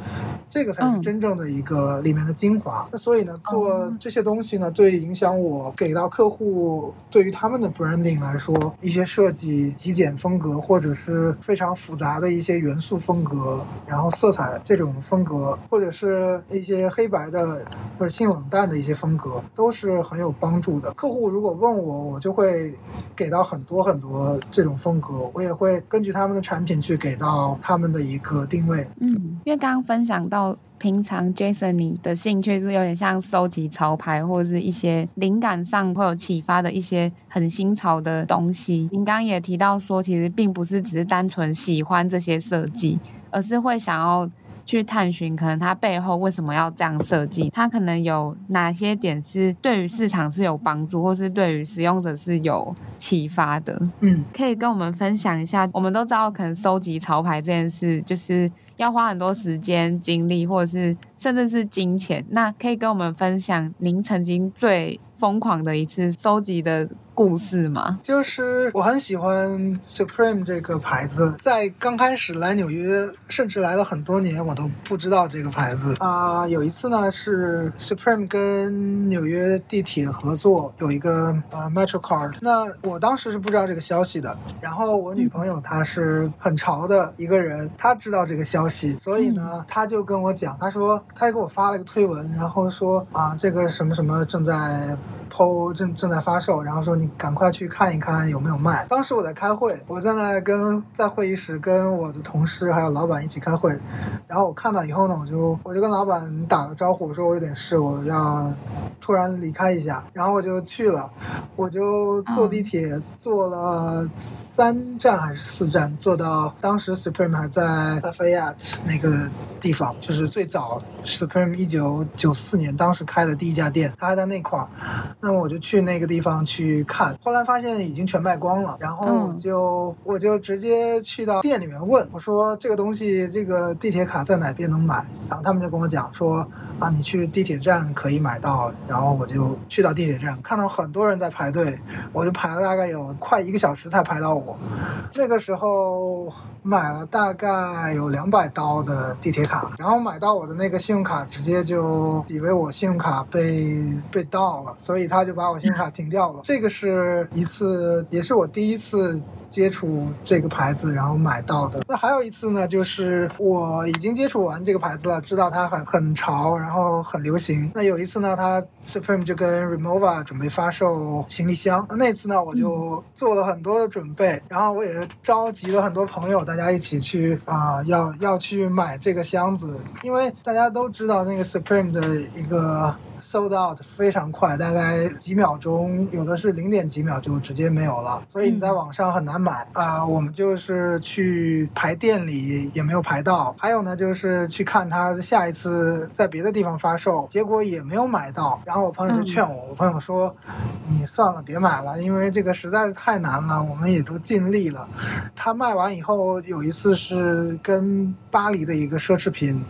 这个才是真正的一个里面的精华。那所以呢，做这些东西呢，对影响我给到客户，对于他们的 branding 来说，一些设计极简风格，或者是非常复杂的一些元素风格，然后色彩这种风格。或者是一些黑白的或者性冷淡的一些风格，都是很有帮助的。客户如果问我，我就会给到很多很多这种风格，我也会根据他们的产品去给到他们的一个定位。嗯，因为刚刚分享到。平常 Jason 你的兴趣是有点像收集潮牌，或者是一些灵感上会有启发的一些很新潮的东西。您刚刚也提到说，其实并不是只是单纯喜欢这些设计，而是会想要去探寻，可能它背后为什么要这样设计，它可能有哪些点是对于市场是有帮助，或是对于使用者是有启发的。嗯，可以跟我们分享一下。我们都知道，可能收集潮牌这件事，就是。要花很多时间、精力，或者是甚至是金钱。那可以跟我们分享您曾经最疯狂的一次收集的故事吗？就是我很喜欢 Supreme 这个牌子，在刚开始来纽约，甚至来了很多年，我都不知道这个牌子啊、呃。有一次呢，是 Supreme 跟纽约地铁合作，有一个呃 MetroCard。那我当时是不知道这个消息的。然后我女朋友她是很潮的一个人，她知道这个消息，所以呢，她就跟我讲，她说他还给我发了个推文，然后说啊，这个什么什么正在。PO 正正在发售，然后说你赶快去看一看有没有卖。当时我在开会，我在那跟在会议室跟我的同事还有老板一起开会，然后我看到以后呢，我就我就跟老板打个招呼，我说我有点事，我要突然离开一下，然后我就去了，我就坐地铁坐了三站还是四站，坐到当时 Supreme 还在 Lafayette 那个地方，就是最早 Supreme 一九九四年当时开的第一家店，它还在那块儿。那么我就去那个地方去看，后来发现已经全卖光了，然后我就、嗯、我就直接去到店里面问，我说这个东西这个地铁卡在哪边能买？然后他们就跟我讲说啊，你去地铁站可以买到。然后我就去到地铁站，看到很多人在排队，我就排了大概有快一个小时才排到我。那个时候。买了大概有两百刀的地铁卡，然后买到我的那个信用卡，直接就以为我信用卡被被盗了，所以他就把我信用卡停掉了。这个是一次，也是我第一次。接触这个牌子，然后买到的。那还有一次呢，就是我已经接触完这个牌子了，知道它很很潮，然后很流行。那有一次呢，它 Supreme 就跟 Rimowa 准备发售行李箱。那那次呢，我就做了很多的准备，然后我也召集了很多朋友，大家一起去啊、要要去买这个箱子，因为大家都知道那个 Supreme 的一个。Sold out 非常快，大概几秒钟，有的是零点几秒就直接没有了，所以你在网上很难买啊、呃。我们就是去排店里也没有排到，还有呢就是去看他下一次在别的地方发售，结果也没有买到。然后我朋友就劝我，我朋友说：“你算了，别买了，因为这个实在是太难了。”我们也都尽力了。他卖完以后，有一次是跟巴黎的一个奢侈品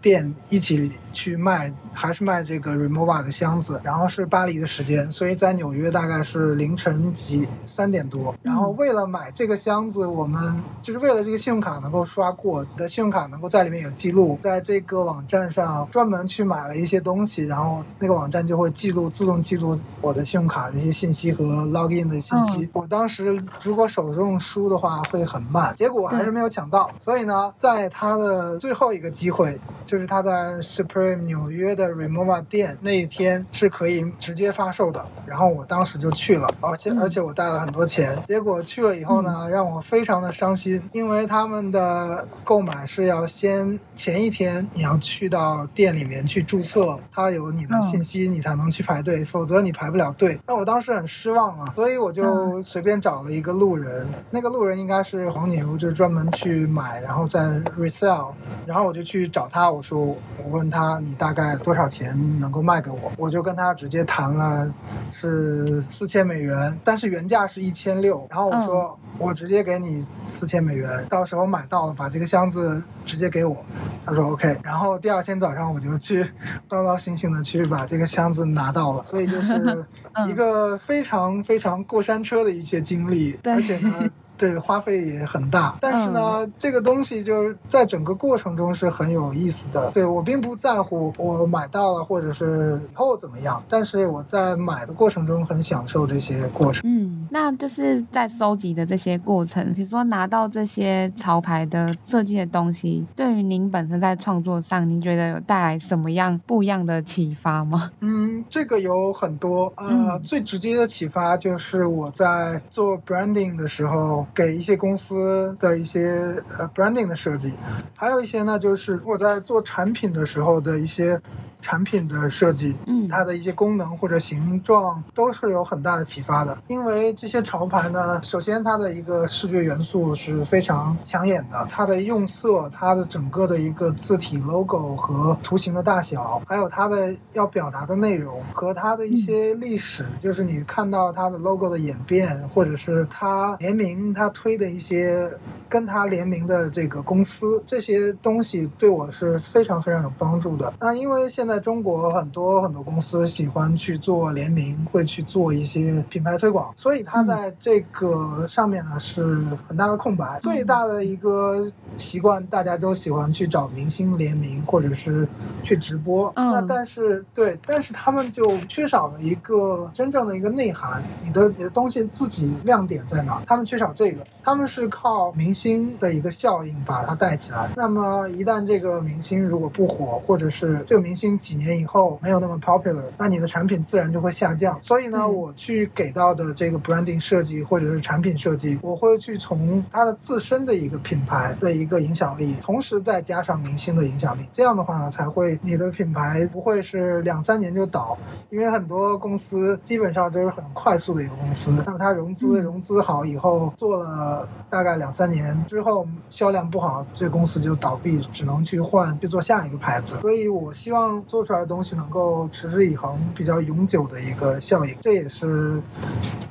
店一起去卖，还是卖这个。Rimowa 的箱子，然后是巴黎的时间，所以在纽约大概是凌晨几三点多。然后为了买这个箱子，我们就是为了这个信用卡能够刷过，的信用卡能够在里面有记录，在这个网站上专门去买了一些东西，然后那个网站就会记录，自动记录我的信用卡的一些信息和 login 的信息。我当时如果手动输的话会很慢，结果我还是没有抢到。所以呢，在他的最后一个机会，就是他在 Supreme 纽约的 Remova 店。那一天是可以直接发售的，然后我当时就去了，而且而且我带了很多钱，结果去了以后呢，让我非常的伤心，因为他们的购买是要先前一天你要去到店里面去注册，他有你的信息，你才能去排队，否则你排不了队。那我当时很失望啊，所以我就随便找了一个路人，那个路人应该是黄牛，就是专门去买，然后再 resell，然后我就去找他，我说我问他你大概多少钱能够卖。给我，我就跟他直接谈了，是四千美元，但是原价是一千六。然后我说，我直接给你四千美元，到时候买到了，把这个箱子直接给我。他说 OK。然后第二天早上我就去高高兴兴的去把这个箱子拿到了。所以就是一个非常非常过山车的一些经历，而且呢。对，花费也很大。但是呢，嗯、这个东西就是在整个过程中是很有意思的。对，我并不在乎我买到了或者是以后怎么样，但是我在买的过程中很享受这些过程。嗯，那就是在收集的这些过程，比如说拿到这些潮牌的设计的东西，对于您本身在创作上，您觉得有带来什么样不一样的启发吗？嗯，这个有很多。呃，嗯、最直接的启发就是我在做 branding 的时候，给一些公司的一些呃 branding 的设计，还有一些呢，就是我在做产品的时候的一些。产品的设计，嗯，它的一些功能或者形状都是有很大的启发的。因为这些潮牌呢，首先它的一个视觉元素是非常抢眼的，它的用色、它的整个的一个字体 logo 和图形的大小，还有它的要表达的内容和它的一些历史，嗯、就是你看到它的 logo 的演变，或者是它联名它推的一些跟它联名的这个公司，这些东西对我是非常非常有帮助的。那因为现在。在中国，很多很多公司喜欢去做联名，会去做一些品牌推广，所以它在这个上面呢是很大的空白。最大的一个习惯，大家都喜欢去找明星联名，或者是去直播。那但是对，但是他们就缺少了一个真正的一个内涵。你的你的东西自己亮点在哪？他们缺少这个，他们是靠明星的一个效应把它带起来。那么一旦这个明星如果不火，或者是这个明星。几年以后没有那么 popular，那你的产品自然就会下降。所以呢，嗯、我去给到的这个 branding 设计或者是产品设计，我会去从它的自身的一个品牌的一个影响力，同时再加上明星的影响力。这样的话呢，才会你的品牌不会是两三年就倒。因为很多公司基本上都是很快速的一个公司，那么它融资融资好以后，做了大概两三年之后销量不好，这公司就倒闭，只能去换去做下一个牌子。所以我希望。做出来的东西能够持之以恒、比较永久的一个效应，这也是，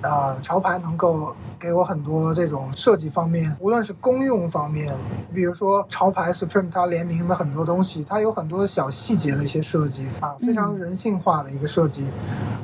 呃，潮牌能够给我很多这种设计方面，无论是公用方面，比如说潮牌 Supreme 它联名的很多东西，它有很多小细节的一些设计啊，非常人性化的一个设计，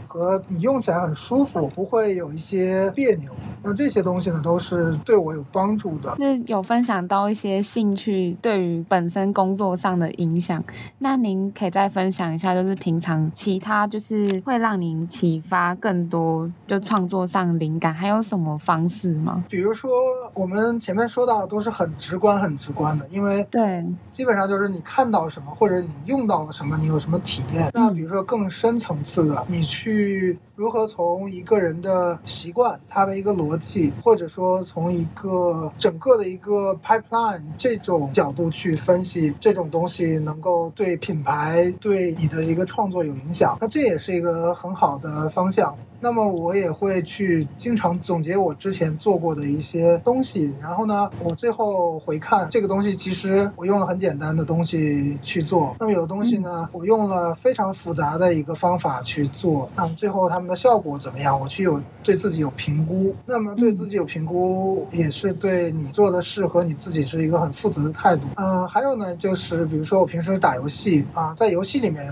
和你用起来很舒服，不会有一些别扭。那这些东西呢，都是对我有帮助的。那有分享到一些兴趣对于本身工作上的影响，那您可以再分享一下，就是平常其他就是会让您启发更多就创作上灵感，还有什么方式吗？比如说我们前面说到的都是很直观、很直观的，因为对，基本上就是你看到什么或者你用到了什么，你有什么体验。那比如说更深层次的，你去。如何从一个人的习惯，他的一个逻辑，或者说从一个整个的一个 pipeline 这种角度去分析这种东西，能够对品牌、对你的一个创作有影响，那这也是一个很好的方向。那么我也会去经常总结我之前做过的一些东西，然后呢，我最后回看这个东西，其实我用了很简单的东西去做。那么有的东西呢，我用了非常复杂的一个方法去做。那么最后他们的效果怎么样？我去有对自己有评估。那么对自己有评估，也是对你做的事和你自己是一个很负责的态度。嗯、呃，还有呢，就是比如说我平时打游戏啊，在游戏里面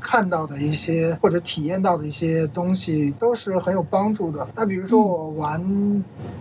看到的一些或者体验到的一些东西。都是很有帮助的。那比如说，我玩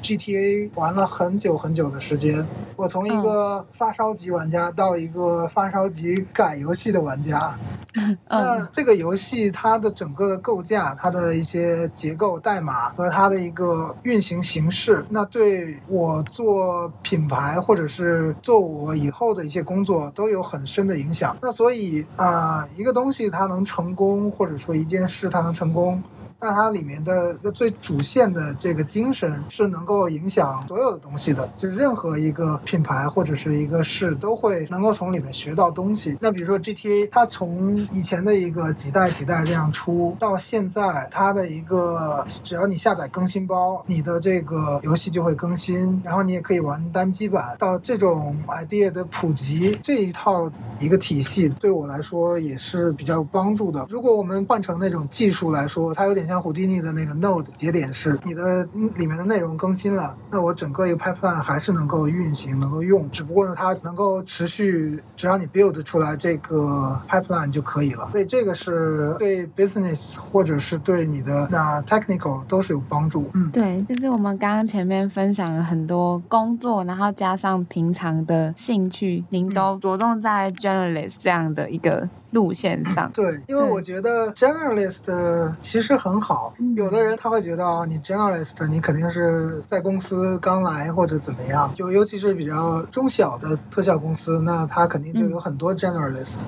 GTA 玩了很久很久的时间，我从一个发烧级玩家到一个发烧级改游戏的玩家。那这个游戏它的整个的构架、它的的一些结构、代码和它的一个运行形式，那对我做品牌或者是做我以后的一些工作都有很深的影响。那所以啊、一个东西它能成功，或者说一件事它能成功。那它里面的最主线的这个精神是能够影响所有的东西的，就是任何一个品牌或者是一个事都会能够从里面学到东西。那比如说 GTA，它从以前的一个几代几代这样出到现在，它的一个只要你下载更新包，你的这个游戏就会更新，然后你也可以玩单机版。到这种 idea 的普及，这一套一个体系对我来说也是比较有帮助的。如果我们换成那种技术来说，它有点像。像胡迪尼的那个 Node 节点是，你的里面的内容更新了，那我整个一个 pipeline 还是能够运行，能够用，只不过呢，它能够持续，只要你 build 出来这个 pipeline 就可以了。所以这个是对 business 或者是对你的那 technical 都是有帮助。嗯，对，就是我们刚刚前面分享了很多工作，然后加上平常的兴趣，您都着重在 journalist 这样的一个。路线上，对，因为我觉得 generalist 其实很好。有的人他会觉得啊，你 generalist，你肯定是在公司刚来或者怎么样，就尤其是比较中小的特效公司，那他肯定就有很多 generalist。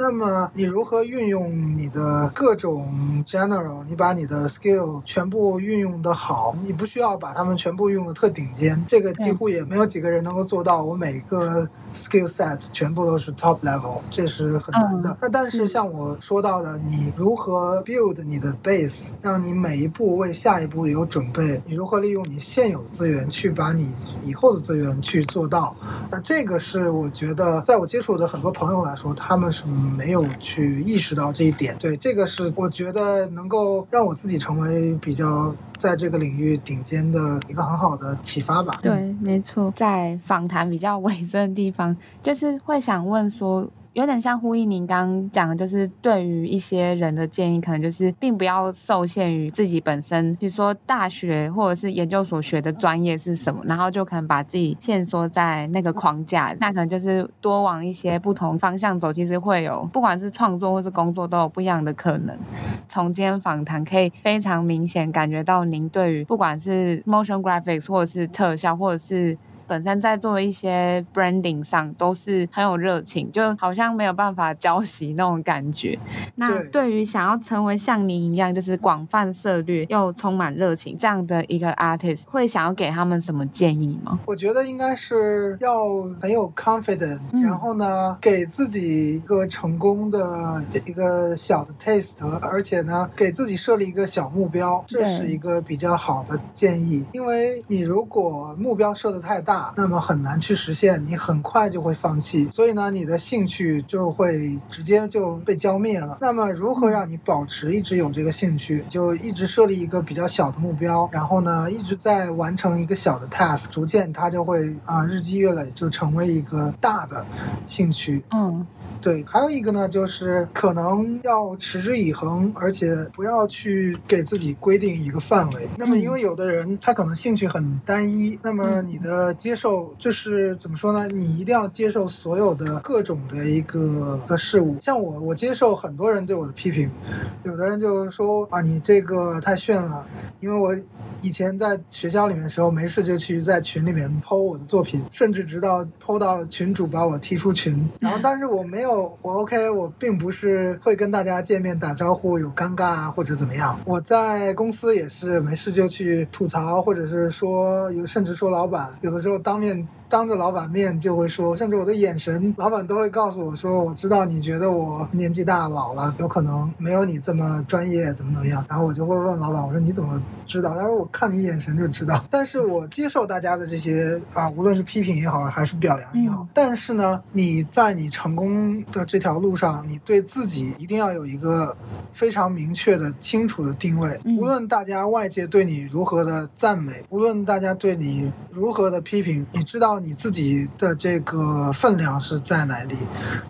那么你如何运用你的各种 general？你把你的 skill 全部运用的好，你不需要把他们全部用的特顶尖，这个几乎也没有几个人能够做到。我每个 skill set 全部都是 top level，这是很难的。但是像我说到的，你如何 build 你的 base，让你每一步为下一步有准备？你如何利用你现有的资源去把你以后的资源去做到？那这个是我觉得，在我接触的很多朋友来说，他们是没有去意识到这一点。对，这个是我觉得能够让我自己成为比较在这个领域顶尖的一个很好的启发吧。对，没错，在访谈比较 尾声的地方，就是会想问说。有点像呼应您刚刚讲的，就是对于一些人的建议，可能就是并不要受限于自己本身，比如说大学或者是研究所学的专业是什么，然后就可能把自己限缩在那个框架，那可能就是多往一些不同方向走，其实会有不管是创作或是工作都有不一样的可能。从今天访谈可以非常明显感觉到您对于不管是 motion graphics 或者是特效或者是。本身在做一些 branding 上都是很有热情，就好像没有办法浇熄那种感觉。那对于想要成为像您一样，就是广泛涉猎又充满热情这样的一个 artist，会想要给他们什么建议吗？我觉得应该是要很有 confidence，嗯，然后呢，给自己一个成功的一个小的 taste，而且呢，给自己设立一个小目标，这是一个比较好的建议。因为你如果目标设的太大，那么很难去实现，你很快就会放弃，所以呢，你的兴趣就会直接就被浇灭了。那么如何让你保持一直有这个兴趣？就一直设立一个比较小的目标，然后呢，一直在完成一个小的 task，逐渐它就会啊日积月累，就成为一个大的兴趣。嗯。对，还有一个呢，就是可能要持之以恒，而且不要去给自己规定一个范围。那么，因为有的人他可能兴趣很单一，那么你的接受就是怎么说呢？你一定要接受所有的各种的一个的事物。像我，我接受很多人对我的批评，有的人就说啊，你这个太炫了。因为我以前在学校里面的时候，没事就去在群里面 po 我的作品，甚至直到 po 到群主把我踢出群。然后，但是我没有。我 OK，我并不是会跟大家见面打招呼有尴尬啊或者怎么样。我在公司也是没事就去吐槽，或者是说有甚至说老板，有的时候当面。当着老板面就会说，甚至我的眼神，老板都会告诉我说，我知道你觉得我年纪大老了，有可能没有你这么专业，怎么怎么样。然后我就会问老板，我说你怎么知道？他说我看你眼神就知道。但是我接受大家的这些啊，无论是批评也好，还是表扬也好。但是呢，你在你成功的这条路上，你对自己一定要有一个非常明确的、清楚的定位。无论大家外界对你如何的赞美，无论大家对你如何的批评，你知道。你自己的这个分量是在哪里？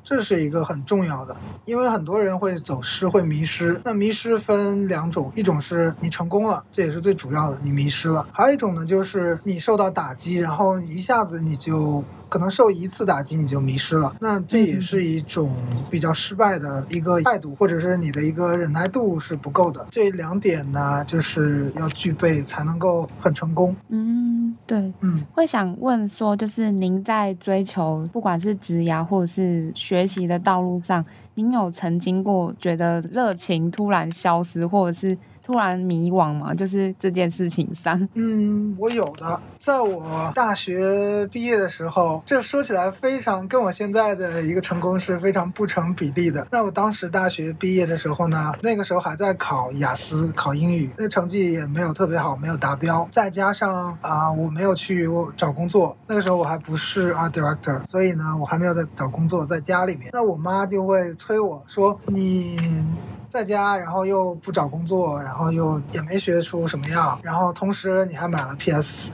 这是一个很重要的，因为很多人会走失，会迷失。那迷失分两种，一种是你成功了，这也是最主要的，你迷失了；还有一种呢，就是你受到打击，然后一下子你就。可能受一次打击你就迷失了，那这也是一种比较失败的一个态度，或者是你的一个忍耐度是不够的。这两点呢，就是要具备才能够很成功。嗯，对，嗯，会想问说，就是您在追求不管是职涯或者是学习的道路上，您有曾经过觉得热情突然消失，或者是？突然迷惘嘛，就是这件事情上。嗯，我有的，在我大学毕业的时候，这说起来非常跟我现在的一个成功是非常不成比例的。那我当时大学毕业的时候呢，那个时候还在考雅思，考英语，那成绩也没有特别好，没有达标。再加上啊、我没有去我找工作，那个时候我还不是 art director，所以呢，我还没有在找工作，在家里面。那我妈就会催我说：“你。”在家，然后又不找工作，然后又也没学出什么样，然后同时你还买了 PS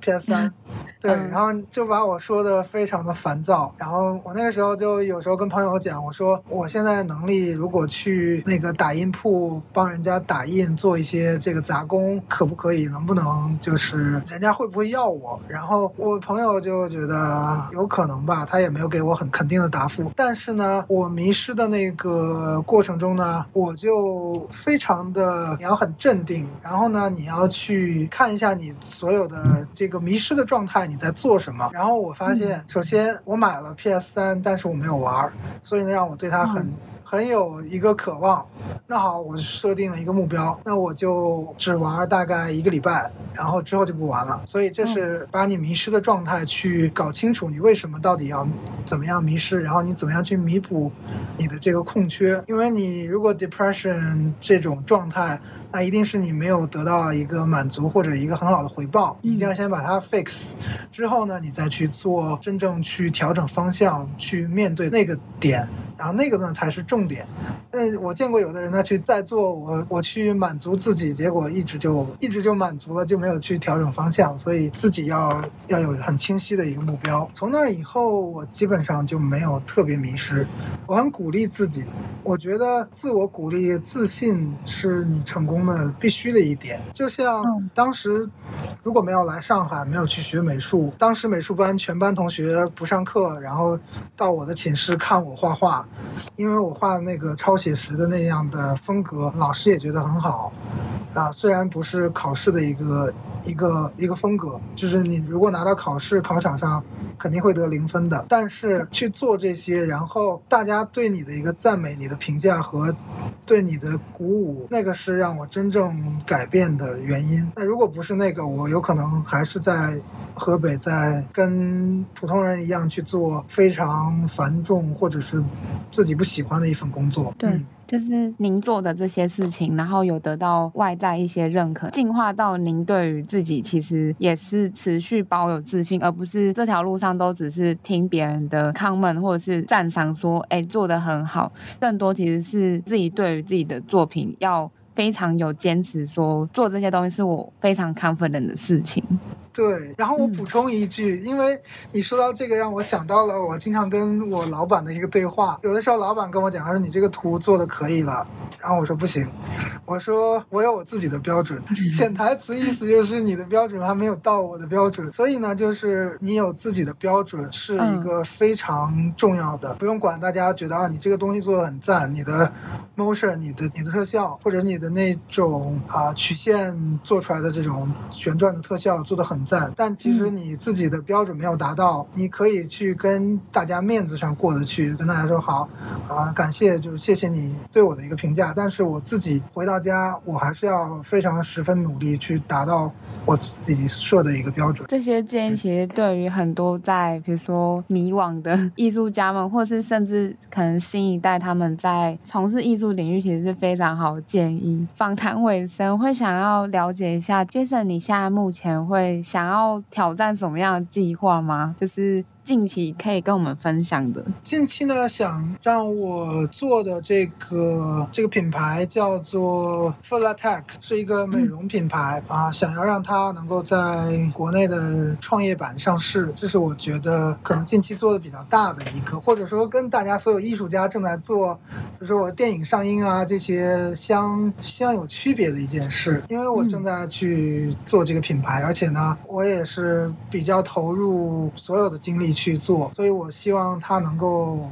PS 三。对，然后就把我说的非常的烦躁。然后我那个时候就有时候跟朋友讲，我说我现在能力如果去那个打印铺帮人家打印做一些这个杂工，可不可以？能不能就是人家会不会要我？然后我朋友就觉得有可能吧，他也没有给我很肯定的答复。但是呢，我迷失的那个过程中呢，我就非常的你要很镇定，然后呢，你要去看一下你所有的这个迷失的状态。你在做什么？然后我发现，首先我买了 PS 三，但是我没有玩，所以呢，让我对它很很有一个渴望。那好，我设定了一个目标，那我就只玩大概一个礼拜，然后之后就不玩了。所以这是把你迷失的状态去搞清楚，你为什么到底要怎么样迷失，然后你怎么样去弥补你的这个空缺。因为你如果 depression 这种状态。那一定是你没有得到一个满足或者一个很好的回报，你一定要先把它 fix，之后呢，你再去做真正去调整方向，去面对那个点，然后那个呢才是重点。嗯，我见过有的人他去再做我我去满足自己，结果一直就一直就满足了，就没有去调整方向，所以自己要要有很清晰的一个目标。从那以后，我基本上就没有特别迷失，我很鼓励自己，我觉得自我鼓励、自信是你成功的必须的一点，就像当时如果没有来上海，没有去学美术，当时美术班全班同学不上课，然后到我的寝室看我画画，因为我画的那个超写实的那样的风格，老师也觉得很好，啊，虽然不是考试的一个一个一个风格，就是你如果拿到考试考场上。肯定会得零分的，但是去做这些，然后大家对你的一个赞美、你的评价和对你的鼓舞，那个是让我真正改变的原因。那如果不是那个，我有可能还是在河北，在跟普通人一样去做非常繁重或者是自己不喜欢的一份工作。对。嗯就是您做的这些事情，然后有得到外在一些认可，进化到您对于自己其实也是持续保有自信，而不是这条路上都只是听别人的 comment 或者是赞赏说，哎，做得很好。更多其实是自己对于自己的作品要非常有坚持，说做这些东西是我非常 confident 的事情。对，然后我补充一句，嗯，因为你说到这个，让我想到了我经常跟我老板的一个对话。有的时候老板跟我讲，他说你这个图做的可以了，然后我说不行，我说我有我自己的标准，潜台词意思就是你的标准还没有到我的标准，所以呢，就是你有自己的标准是一个非常重要的，不用管大家觉得啊，你这个东西做的很赞，你的 motion、你的你的特效或者你的那种啊曲线做出来的这种旋转的特效做的很。赞，但其实你自己的标准没有达到，你可以去跟大家面子上过得去，跟大家说好，啊，感谢，就是谢谢你对我的一个评价。但是我自己回到家，我还是要非常十分努力去达到我自己设的一个标准。这些建议其实对于很多在比如说迷惘的 艺术家们，或是甚至可能新一代他们在从事艺术领域，其实是非常好的建议。访谈尾声会想要了解一下，Jason，你现在目前会想要挑战什么样的计划吗？就是。近期可以跟我们分享的。近期呢，想让我做的这个这个品牌叫做 Philatech，是一个美容品牌、啊，想要让它能够在国内的创业板上市，这是我觉得可能近期做的比较大的一个，或者说跟大家所有艺术家正在做，就是我电影上映啊这些相相有区别的一件事，因为我正在去做这个品牌，而且呢，我也是比较投入所有的精力。去做，所以我希望它能够，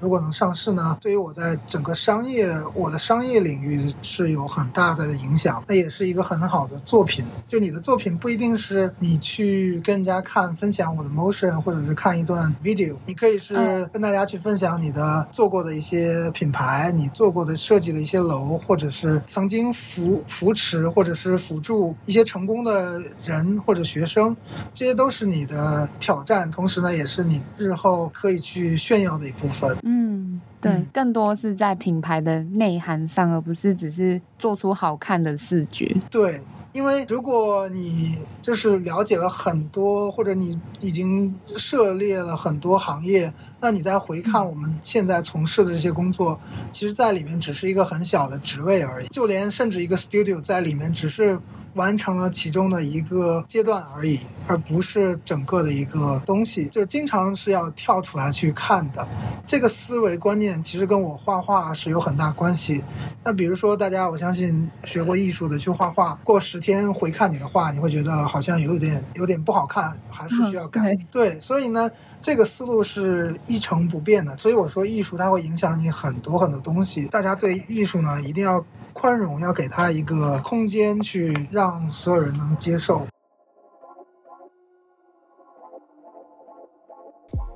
如果能上市呢，对于我在整个商业，我的商业领域是有很大的影响。那也是一个很好的作品。就你的作品不一定是你去跟人家看分享我的 motion，或者是看一段 video，你可以是跟大家去分享你的做过的一些品牌，你做过的设计的一些楼，或者是曾经扶扶持或者是辅助一些成功的人或者学生，这些都是你的挑战。同时呢，也。也是你日后可以去炫耀的一部分。嗯，对，更多是在品牌的内涵上，而不是只是做出好看的视觉。对。因为如果你就是了解了很多，或者你已经涉猎了很多行业，那你再回看我们现在从事的这些工作，其实在里面只是一个很小的职位而已。就连甚至一个 studio 在里面只是。完成了其中的一个阶段而已，而不是整个的一个东西。就经常是要跳出来去看的，这个思维观念其实跟我画画是有很大关系。那比如说，大家我相信学过艺术的去画画，过十天回看你的画，你会觉得好像有点有点不好看，还是需要改。嗯、对，所以呢，这个思路是一成不变的。所以我说，艺术它会影响你很多很多东西。大家对艺术呢，一定要。宽容，要给他一个空间，去让所有人能接受。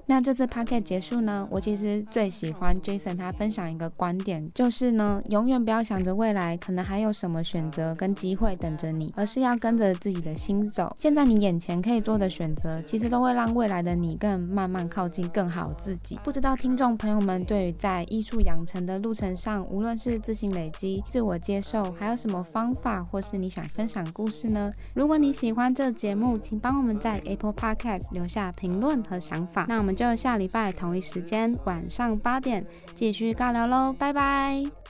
那这次 podcast 结束呢，我其实最喜欢 Jason 他分享一个观点，就是呢，永远不要想着未来可能还有什么选择跟机会等着你，而是要跟着自己的心走。现在你眼前可以做的选择，其实都会让未来的你更慢慢靠近更好自己。不知道听众朋友们对于在艺术养成的路程上，无论是自信累积、自我接受，还有什么方法，或是你想分享故事呢？如果你喜欢这节目，请帮我们在 Apple Podcast 留下评论和想法。那我们就下礼拜同一时间晚上八点继续尬聊喽，拜拜。